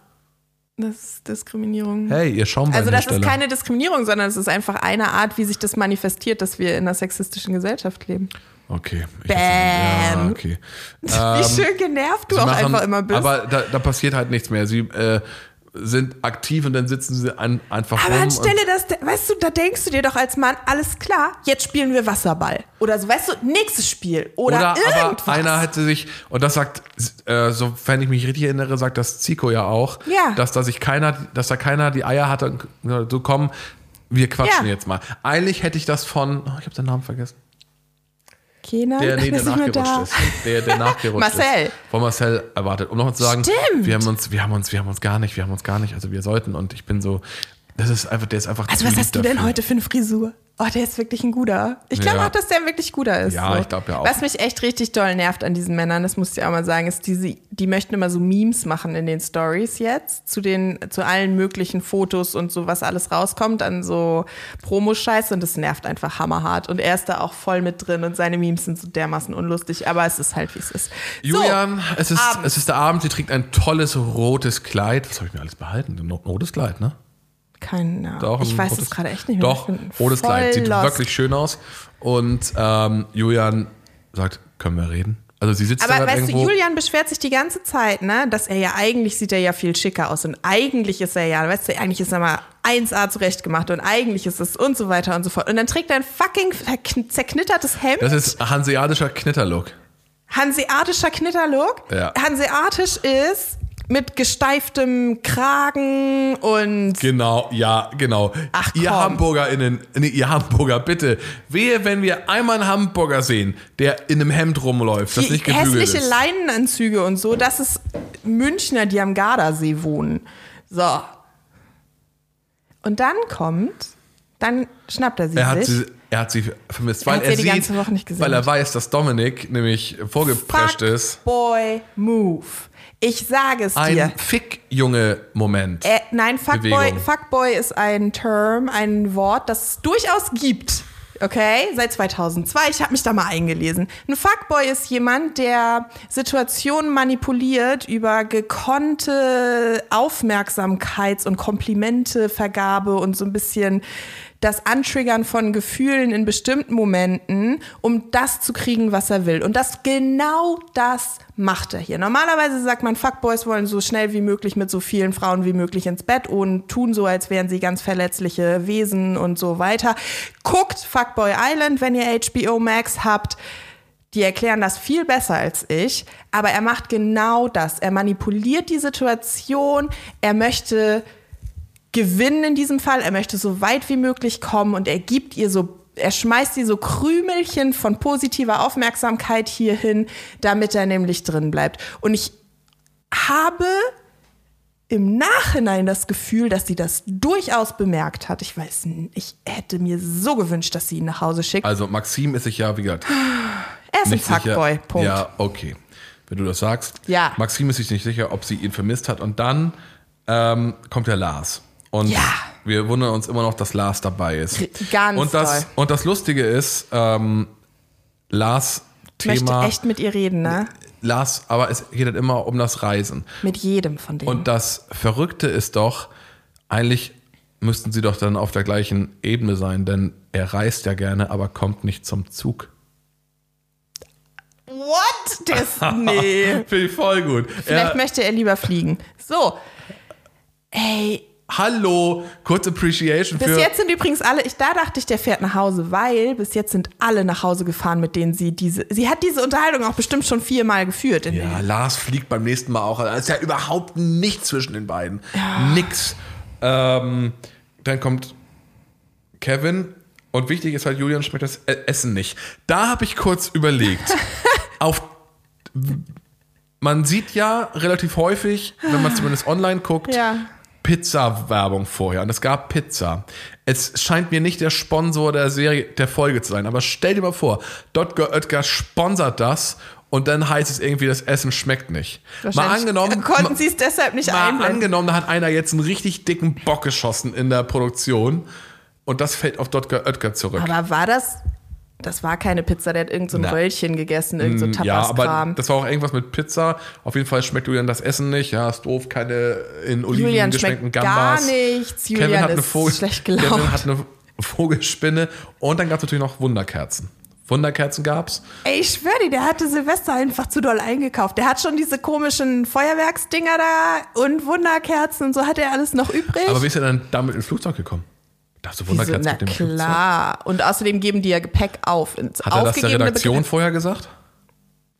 das ist Diskriminierung.
Hey, ihr
Also das ist keine Diskriminierung, sondern es ist einfach eine Art, wie sich das manifestiert, dass wir in einer sexistischen Gesellschaft leben.
Okay. Ich
Bam.
Ja, okay.
Wie schön genervt du auch
machen-
einfach immer bist.
Aber da, da passiert halt nichts mehr. Sie äh, sind aktiv und dann sitzen sie an, einfach
Aber
rum.
anstelle, dass, weißt du, da denkst du dir doch als Mann, alles klar, jetzt spielen wir Wasserball. Oder so, weißt du, nächstes Spiel. Oder,
oder
irgendwas.
aber einer hätte sich, und das sagt, äh, sofern ich mich richtig erinnere, sagt das Zico ja auch,
Ja.
dass da sich keiner, dass da keiner die Eier hatte, so komm, wir quatschen
Ja.
jetzt mal. Eigentlich hätte ich das von, oh, ich habe den Namen vergessen.
Kenan
Der, nee, der nachgerutscht
da.
ist. Der, der nachgerutscht
Marcel.
ist. Von Marcel erwartet. Um noch mal zu sagen,
Stimmt.
wir haben uns, wir haben uns, wir haben uns gar nicht, wir haben uns gar nicht, also wir sollten und ich bin so, das ist einfach, der ist einfach
Also was hast du denn
dafür.
heute für eine Frisur? Oh, der ist wirklich ein guter. Ich glaube
Ja.
auch, dass der ein wirklich guter ist.
Ja,
so.
ich glaub ja auch.
Was mich echt richtig doll nervt an diesen Männern, das muss ich auch mal sagen, ist diese, die möchten immer so Memes machen in den Stories jetzt zu den, zu allen möglichen Fotos und so, was alles rauskommt an so Promoscheiß und das nervt einfach hammerhart. Und er ist da auch voll mit drin und seine Memes sind so dermaßen unlustig, aber es ist halt, wie es ist.
Julian, es, ist,
Abend.
es ist der Abend, sie trägt ein tolles rotes Kleid. Was habe ich mir alles behalten? Ein rotes Kleid, ne?
Kein, ja.
Doch,
ich weiß es gerade echt nicht mehr.
Doch, rotes Kleid. Sieht
lost.
wirklich schön aus. Und ähm, Julian sagt, können wir reden? Also sie sitzt da
Aber
gerade
weißt
irgendwo.
du, Julian beschwert sich die ganze Zeit, ne, dass er ja eigentlich sieht er ja viel schicker aus und eigentlich ist er ja, weißt du, eigentlich ist er mal 1A zurechtgemacht und eigentlich ist es und so weiter und so fort. Und dann trägt er ein fucking zerknittertes Hemd.
das ist hanseatischer Knitterlook.
Hanseatischer Knitterlook.
Ja.
Hanseatisch ist mit gesteiftem Kragen und
Genau, ja, genau.
Ach,
ihr
komm.
HamburgerInnen, nee, ihr Hamburger, bitte. Wehe, wenn wir einmal einen Hamburger sehen, der in einem Hemd rumläuft, das
die
nicht gebügelt
hässliche
ist.
Leinenanzüge und so, das ist Münchner, die am Gardasee wohnen. So. Und dann kommt, dann schnappt er sie
Er hat,
sich.
sie, er hat sie vermisst, weil
hat sie
er
die
sieht,
ganze Woche nicht gesehen.
weil er weiß, dass Dominik nämlich vorgeprescht ist.
Boy Move. Ich sage es dir.
Ein Fick-Junge-Moment.
Äh, nein, Fuckboy. Fuckboy ist ein Term, ein Wort, das es durchaus gibt. Okay, seit 2002. Ich habe mich da mal eingelesen. Ein Fuckboy ist jemand, der Situationen manipuliert über gekonnte Aufmerksamkeits- und Komplimentevergabe und so ein bisschen das Antriggern von Gefühlen in bestimmten Momenten, um das zu kriegen, was er will. Und das genau das macht er hier. Normalerweise sagt man, Fuckboys wollen so schnell wie möglich mit so vielen Frauen wie möglich ins Bett und tun so, als wären sie ganz verletzliche Wesen und so weiter. Guckt Fuckboy Island, wenn ihr HBO Max habt. Die erklären das viel besser als ich, aber er macht genau das. Er manipuliert die Situation, er möchte gewinnen in diesem Fall. Er möchte so weit wie möglich kommen und er gibt ihr so, er schmeißt ihr so Krümelchen von positiver Aufmerksamkeit hier hin, damit er nämlich drin bleibt. Und ich habe im Nachhinein das Gefühl, dass sie das durchaus bemerkt hat. Ich weiß, n- ich hätte mir so gewünscht, dass sie ihn nach Hause schickt.
Also Maxim ist sich ja, wie gesagt,
Er ist ein
nicht.
Fuckboy, Punkt.
Ja, okay. Wenn du das sagst.
Ja.
Maxim ist sich nicht sicher, ob sie ihn vermisst hat. Und dann ähm, kommt der Lars. Und
Ja.
wir wundern uns immer noch, dass Lars dabei ist.
Ganz
und das,
doll.
Und das Lustige ist, ähm, Lars
Ich möchte
Thema.
echt mit ihr reden, ne?
Lars, aber es geht halt immer um das Reisen.
Mit jedem von denen.
Und das Verrückte ist doch, eigentlich müssten sie doch dann auf der gleichen Ebene sein, denn er reist ja gerne, aber kommt nicht zum Zug.
What? Das, nee.
Finde ich voll gut.
Vielleicht
Er,
möchte er lieber fliegen. So. Ey,
hallo, kurz Appreciation
bis
für.
jetzt sind übrigens alle, ich, da dachte ich, der fährt nach Hause, weil bis jetzt sind alle nach Hause gefahren, mit denen sie diese, sie hat diese Unterhaltung auch bestimmt schon viermal geführt.
Ja, Lars fliegt beim nächsten Mal auch. Da ist ja überhaupt nichts zwischen den beiden. Nix. Ähm, dann kommt Kevin. Und wichtig ist halt, Julian schmeckt das E- Essen nicht. Da habe ich kurz überlegt. auf, man sieht ja relativ häufig, wenn man zumindest online guckt,
Ja.
Pizza-Werbung vorher. Und es gab Pizza. Es scheint mir nicht der Sponsor der Serie, der Folge zu sein. Aber stell dir mal vor, Dotger Oetker sponsert das und dann heißt es irgendwie, das Essen schmeckt nicht. Mal angenommen,
Konnten sie es deshalb nicht
mal
einblenden.
angenommen, da hat einer jetzt einen richtig dicken Bock geschossen in der Produktion und das fällt auf Dotger Oetker zurück.
Aber war das, das war keine Pizza, der hat irgend so ein
Na.
Röllchen gegessen, irgend so
ja, aber
Tapas-Kram.
das war auch irgendwas mit Pizza. Auf jeden Fall schmeckt Julian das Essen nicht. Ja, ist doof, keine in Oliven
Julian
geschmeckten
schmeckt
Gambas.
gar nichts. Julian
Kevin hat eine
ist
Vogel,
schlecht gelaunt.
Kevin hat eine Vogelspinne und dann gab es natürlich noch Wunderkerzen. Wunderkerzen gab's.
Ey, ich schwöre dir, der hatte Silvester einfach zu doll eingekauft. Der hat schon diese komischen Feuerwerksdinger da und Wunderkerzen und so hat er alles noch übrig.
Aber wie ist er dann damit ins Flugzeug gekommen? Wunderkerzen
Na
mit dem Flugzeug?
klar. Und außerdem geben die ja Gepäck auf. Ins
Hat er das der Redaktion
Gepäck-
vorher gesagt?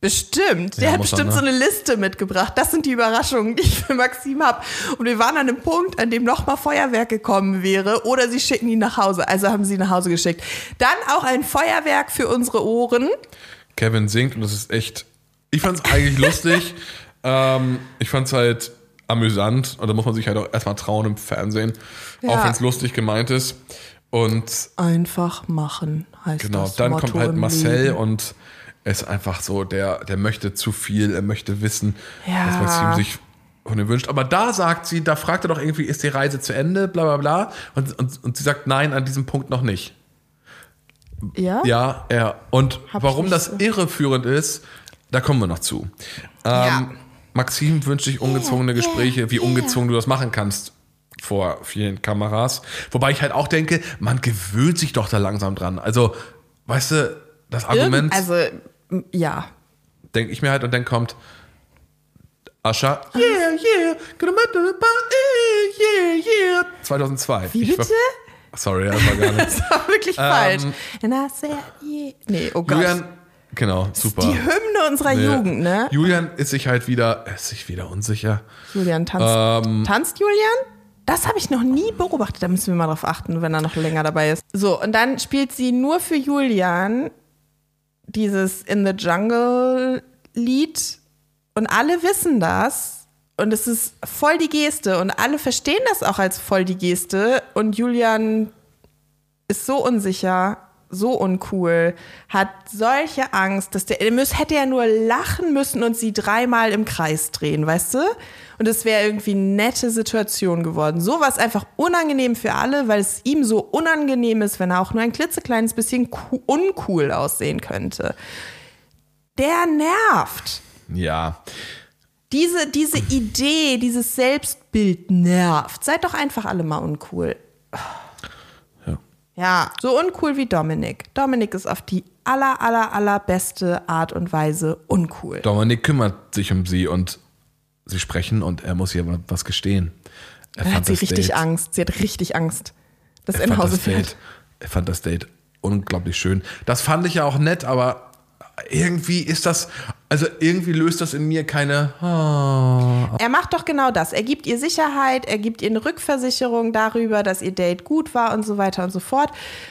Bestimmt. Der
Ja,
hat
muss er,
bestimmt
ne?
so eine Liste mitgebracht. Das sind die Überraschungen, die ich für Maxim habe. Und wir waren an einem Punkt, an dem nochmal Feuerwerk gekommen wäre oder sie schicken ihn nach Hause. Also haben sie ihn nach Hause geschickt. Dann auch ein Feuerwerk für unsere Ohren.
Kevin singt und das ist echt. Ich fand's eigentlich lustig. Ähm, ich fand's halt amüsant und da muss man sich halt auch erstmal trauen im Fernsehen.
Ja.
Auch wenn's lustig gemeint ist. Und
Einfach machen heißt
Genau,
das.
dann
Motto
kommt halt Marcel
Leben.
und er ist einfach so, der, der möchte zu viel, er möchte wissen,
Ja.
was Maxim sich von ihm wünscht. Aber da sagt sie, da fragt er doch irgendwie, ist die Reise zu Ende, bla bla bla. Und, und, und sie sagt, nein, an diesem Punkt noch nicht.
Ja?
Ja, er. Und
Hab
warum das irreführend ist, da kommen wir noch zu. Ähm,
Ja.
Maxim wünscht sich ungezwungene Gespräche, wie ungezwungen du das machen kannst vor vielen Kameras. Wobei ich halt auch denke, man gewöhnt sich doch da langsam dran. Also, weißt du, das Argument,
Also, ja.
denke ich mir halt, und dann kommt Ascha, yeah, yeah, yeah, yeah. 2002.
Wie bitte?
Sorry, das war gar nicht.
Das war wirklich falsch. And I said, yeah. Nee, oh Gott.
Ähm, Julian, genau, super.
Die Hymne unserer
Nee.
Jugend, ne?
Julian ist sich halt wieder, er ist sich wieder unsicher.
Julian tanzt.
Ähm,
tanzt Julian? Das habe ich noch nie beobachtet. Da müssen wir mal drauf achten, wenn er noch länger dabei ist. So, und dann spielt sie nur für Julian dieses In the Jungle Lied. Und alle wissen das. Und es ist voll die Geste. Und alle verstehen das auch als voll die Geste. Und Julian ist so unsicher, so uncool, hat solche Angst, dass der, der hätte ja nur lachen müssen und sie dreimal im Kreis drehen, weißt du? Und es wäre irgendwie eine nette Situation geworden. So war es einfach unangenehm für alle, weil es ihm so unangenehm ist, wenn er auch nur ein klitzekleines bisschen uncool aussehen könnte. Der nervt.
ja.
Diese, diese Idee, dieses Selbstbild nervt. Seid doch einfach alle mal uncool.
ja.
Ja, so uncool wie Dominik. Dominik ist auf die aller, aller, allerbeste Art und Weise uncool.
Dominik kümmert sich um sie und sie sprechen und er muss ihr was gestehen. Er
Dann hat sie
das
richtig
Date-
Angst. Sie hat richtig Angst, dass er
fand,
Hause
das
fährt.
Er fand das Date unglaublich schön. Das fand ich ja auch nett, aber irgendwie ist das, also irgendwie löst das in mir keine. Ah.
Er macht doch genau das. Er gibt ihr Sicherheit, er gibt ihr eine Rückversicherung darüber, dass ihr Date gut war und so weiter und so fort.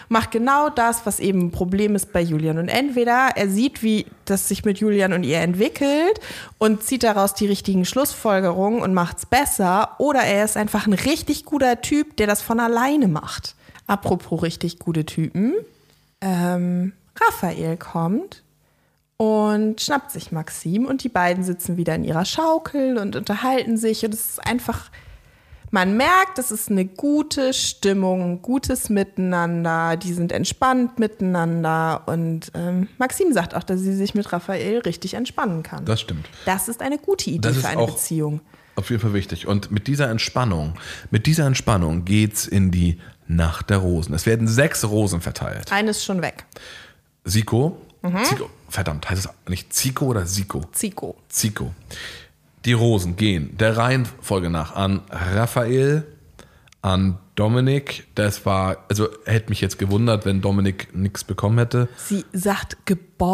Macht genau das, was eben ein Problem ist bei Julian. Und entweder er sieht, wie das sich mit Julian und ihr entwickelt und zieht daraus die richtigen Schlussfolgerungen und macht's besser, oder er ist einfach ein richtig guter Typ, der das von alleine macht. Apropos richtig gute Typen. Ähm, Raphael kommt und schnappt sich Maxim und die beiden sitzen wieder in ihrer Schaukel und unterhalten sich und es ist einfach Man merkt, es ist eine gute Stimmung, gutes Miteinander. Die sind entspannt miteinander. Und ähm, Maxim sagt auch, dass sie sich mit Raphael richtig entspannen kann.
Das stimmt.
Das ist eine gute Idee für eine Beziehung.
Auf jeden Fall wichtig. Und mit dieser Entspannung, mit dieser Entspannung geht's in die Nacht der Rosen. Es werden sechs Rosen verteilt.
Eines ist schon weg.
Siko,
Mhm.
Zico, verdammt, heißt es nicht Zico oder Siko?
Zico.
Zico. Die Rosen gehen der Reihenfolge nach an Raphael, an Dominik. Das war, also hätte mich jetzt gewundert, wenn Dominik nichts bekommen hätte.
Sie sagt,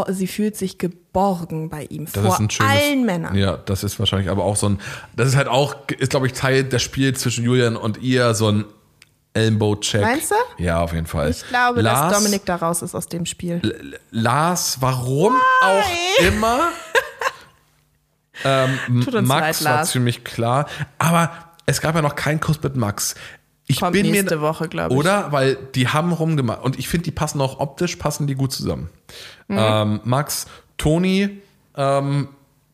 sie fühlt sich geborgen bei ihm.
Das
vor
ist ein schönes,
allen Männern.
Ja, das ist wahrscheinlich aber auch so ein, das ist halt auch, ist glaube ich Teil des Spiels zwischen Julian und ihr, so ein Elbow-Check.
Meinst du?
Ja, auf jeden Fall.
Ich glaube,
Lars,
dass Dominik da raus ist aus dem Spiel.
Lars, warum auch immer. ähm,
Tut uns
Max
leid,
war
Lars.
ziemlich klar. Aber es gab ja noch keinen Kuss mit Max. Ich
Kommt
bin
nächste
mir,
Woche, glaube ich.
Oder? Weil die haben rumgemacht. Und ich finde, die passen auch optisch, passen die gut zusammen.
Mhm.
Ähm, Max, Toni, ähm,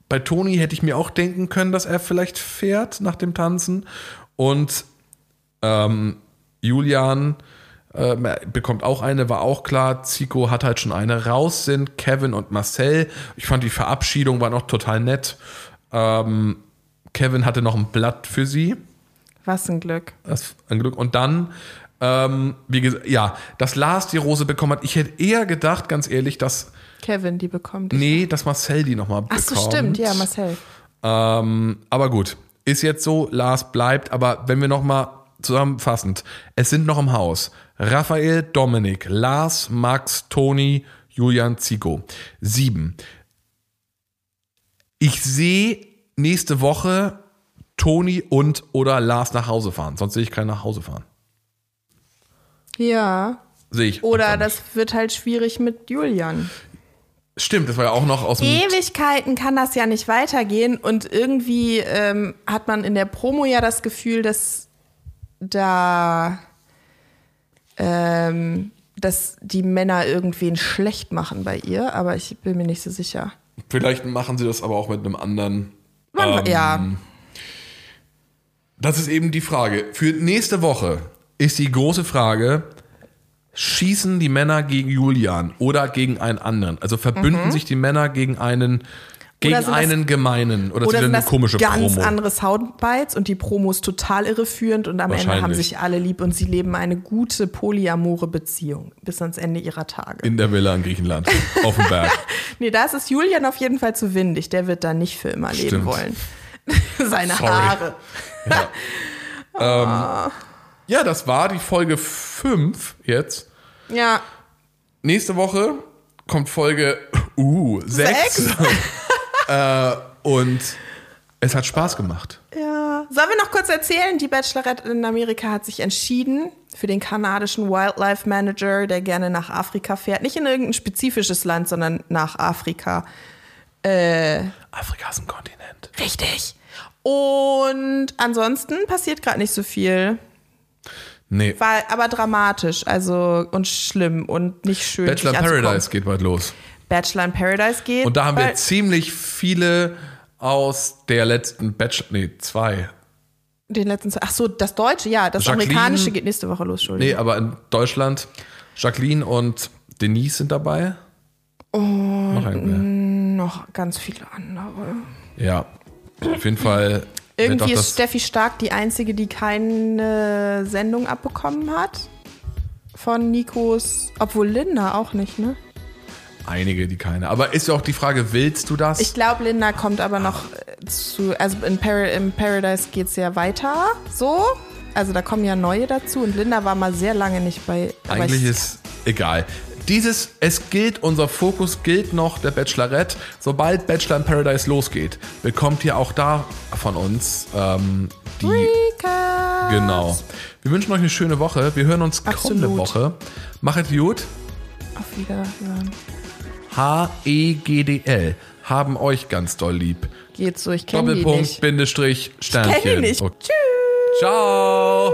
bei Toni hätte ich mir auch denken können, dass er vielleicht fährt nach dem Tanzen. Und ähm, Julian äh, bekommt auch eine, war auch klar. Zico hat halt schon eine. Raus sind Kevin und Marcel. Ich fand die Verabschiedung war noch total nett. Ähm, Kevin hatte noch ein Blatt für sie.
Was ein Glück.
Das ein Glück. Und dann, ähm, wie gesagt, ja, dass Lars die Rose bekommen hat. Ich hätte eher gedacht, ganz ehrlich, dass,
Kevin, die bekommt.
nee, dass Marcel die nochmal
Ach
bekommt.
so, stimmt. Ja, Marcel.
Ähm, aber gut, ist jetzt so, Lars bleibt. Aber wenn wir nochmal zusammenfassend, es sind noch im Haus Raphael, Dominik, Lars, Max, Toni, Julian, Zico. Sieben. Ich sehe nächste Woche Toni und oder Lars nach Hause fahren. Sonst sehe ich keinen nach Hause fahren.
Ja.
Sehe ich.
Oder das wird halt schwierig mit Julian.
Stimmt, das war ja auch noch aus dem.
Ewigkeiten kann das ja nicht weitergehen und irgendwie ähm, hat man in der Promo ja das Gefühl, dass da ähm, dass die Männer irgendwen schlecht machen bei ihr, aber ich bin mir nicht so sicher.
Vielleicht machen sie das aber auch mit einem anderen.
Man,
Ähm,
ja,
Das ist eben die Frage. Für nächste Woche ist die große Frage, schießen die Männer gegen Julian oder gegen einen anderen? Also verbünden sich die Männer gegen einen, gegen
sind das-
einen gemeinen oder,
oder sind
eine
das
komische
ganz
Promo?
andere Soundbites und die Promo ist total irreführend und am Ende haben sich alle lieb und sie leben eine gute polyamore Beziehung bis ans Ende ihrer Tage.
In der Villa in Griechenland, auf dem Berg.
Nee, da ist es Julian auf jeden Fall zu windig. Der wird da nicht für immer leben
Stimmt.
wollen. Seine
Sorry.
Haare.
ähm, ja, das war die Folge 5 jetzt.
Ja,
Nächste Woche kommt Folge uh, 6.
Sechs?
Äh, und es hat Spaß gemacht.
ja. Sollen wir noch kurz erzählen? Die Bachelorette in Amerika hat sich entschieden für den kanadischen Wildlife Manager, der gerne nach Afrika fährt. Nicht in irgendein spezifisches Land, sondern nach Afrika.
Afrika ist ein Kontinent.
Richtig. Und ansonsten passiert gerade nicht so viel.
Nee.
War aber dramatisch, also und schlimm und nicht schön.
Bachelor. Paradise geht bald los.
Bachelor in Paradise geht.
Und da haben wir ziemlich viele aus der letzten Bachelor, nee, zwei.
den letzten. Ach so, das Deutsche, ja, das
Jacqueline-
amerikanische geht nächste Woche los, Entschuldigung.
Nee, aber in Deutschland, Jacqueline und Denise sind dabei. Oh, Noch.
Noch ganz viele andere.
Ja, auf jeden Fall.
Irgendwie ist Steffi Stark die einzige, die keine Sendung abbekommen hat. Von Nikos, obwohl Linda auch nicht, ne?
Einige, die keine. Aber ist ja auch die Frage, willst du das?
Ich glaube, Linda kommt aber noch äh, zu, also in, Par in Paradise geht es ja weiter, so. Also da kommen ja neue dazu und Linda war mal sehr lange nicht bei.
Eigentlich
ich,
ist egal. Dieses, es gilt, unser Fokus gilt noch der Bachelorette. Sobald Bachelor in Paradise losgeht, bekommt ihr auch da von uns ähm, die
Recap.
Genau. Wir wünschen euch eine schöne Woche. Wir hören uns kommende
Absolut.
Woche. Macht gut.
Auf Wiederhören.
H-E-G-D-L. Haben euch ganz doll lieb.
Geht so, ich kenne die
Doppelpunkt,
nicht.
Bindestrich, Sternchen.
Kenn die nicht.
Okay.
Tschüss.
Ciao.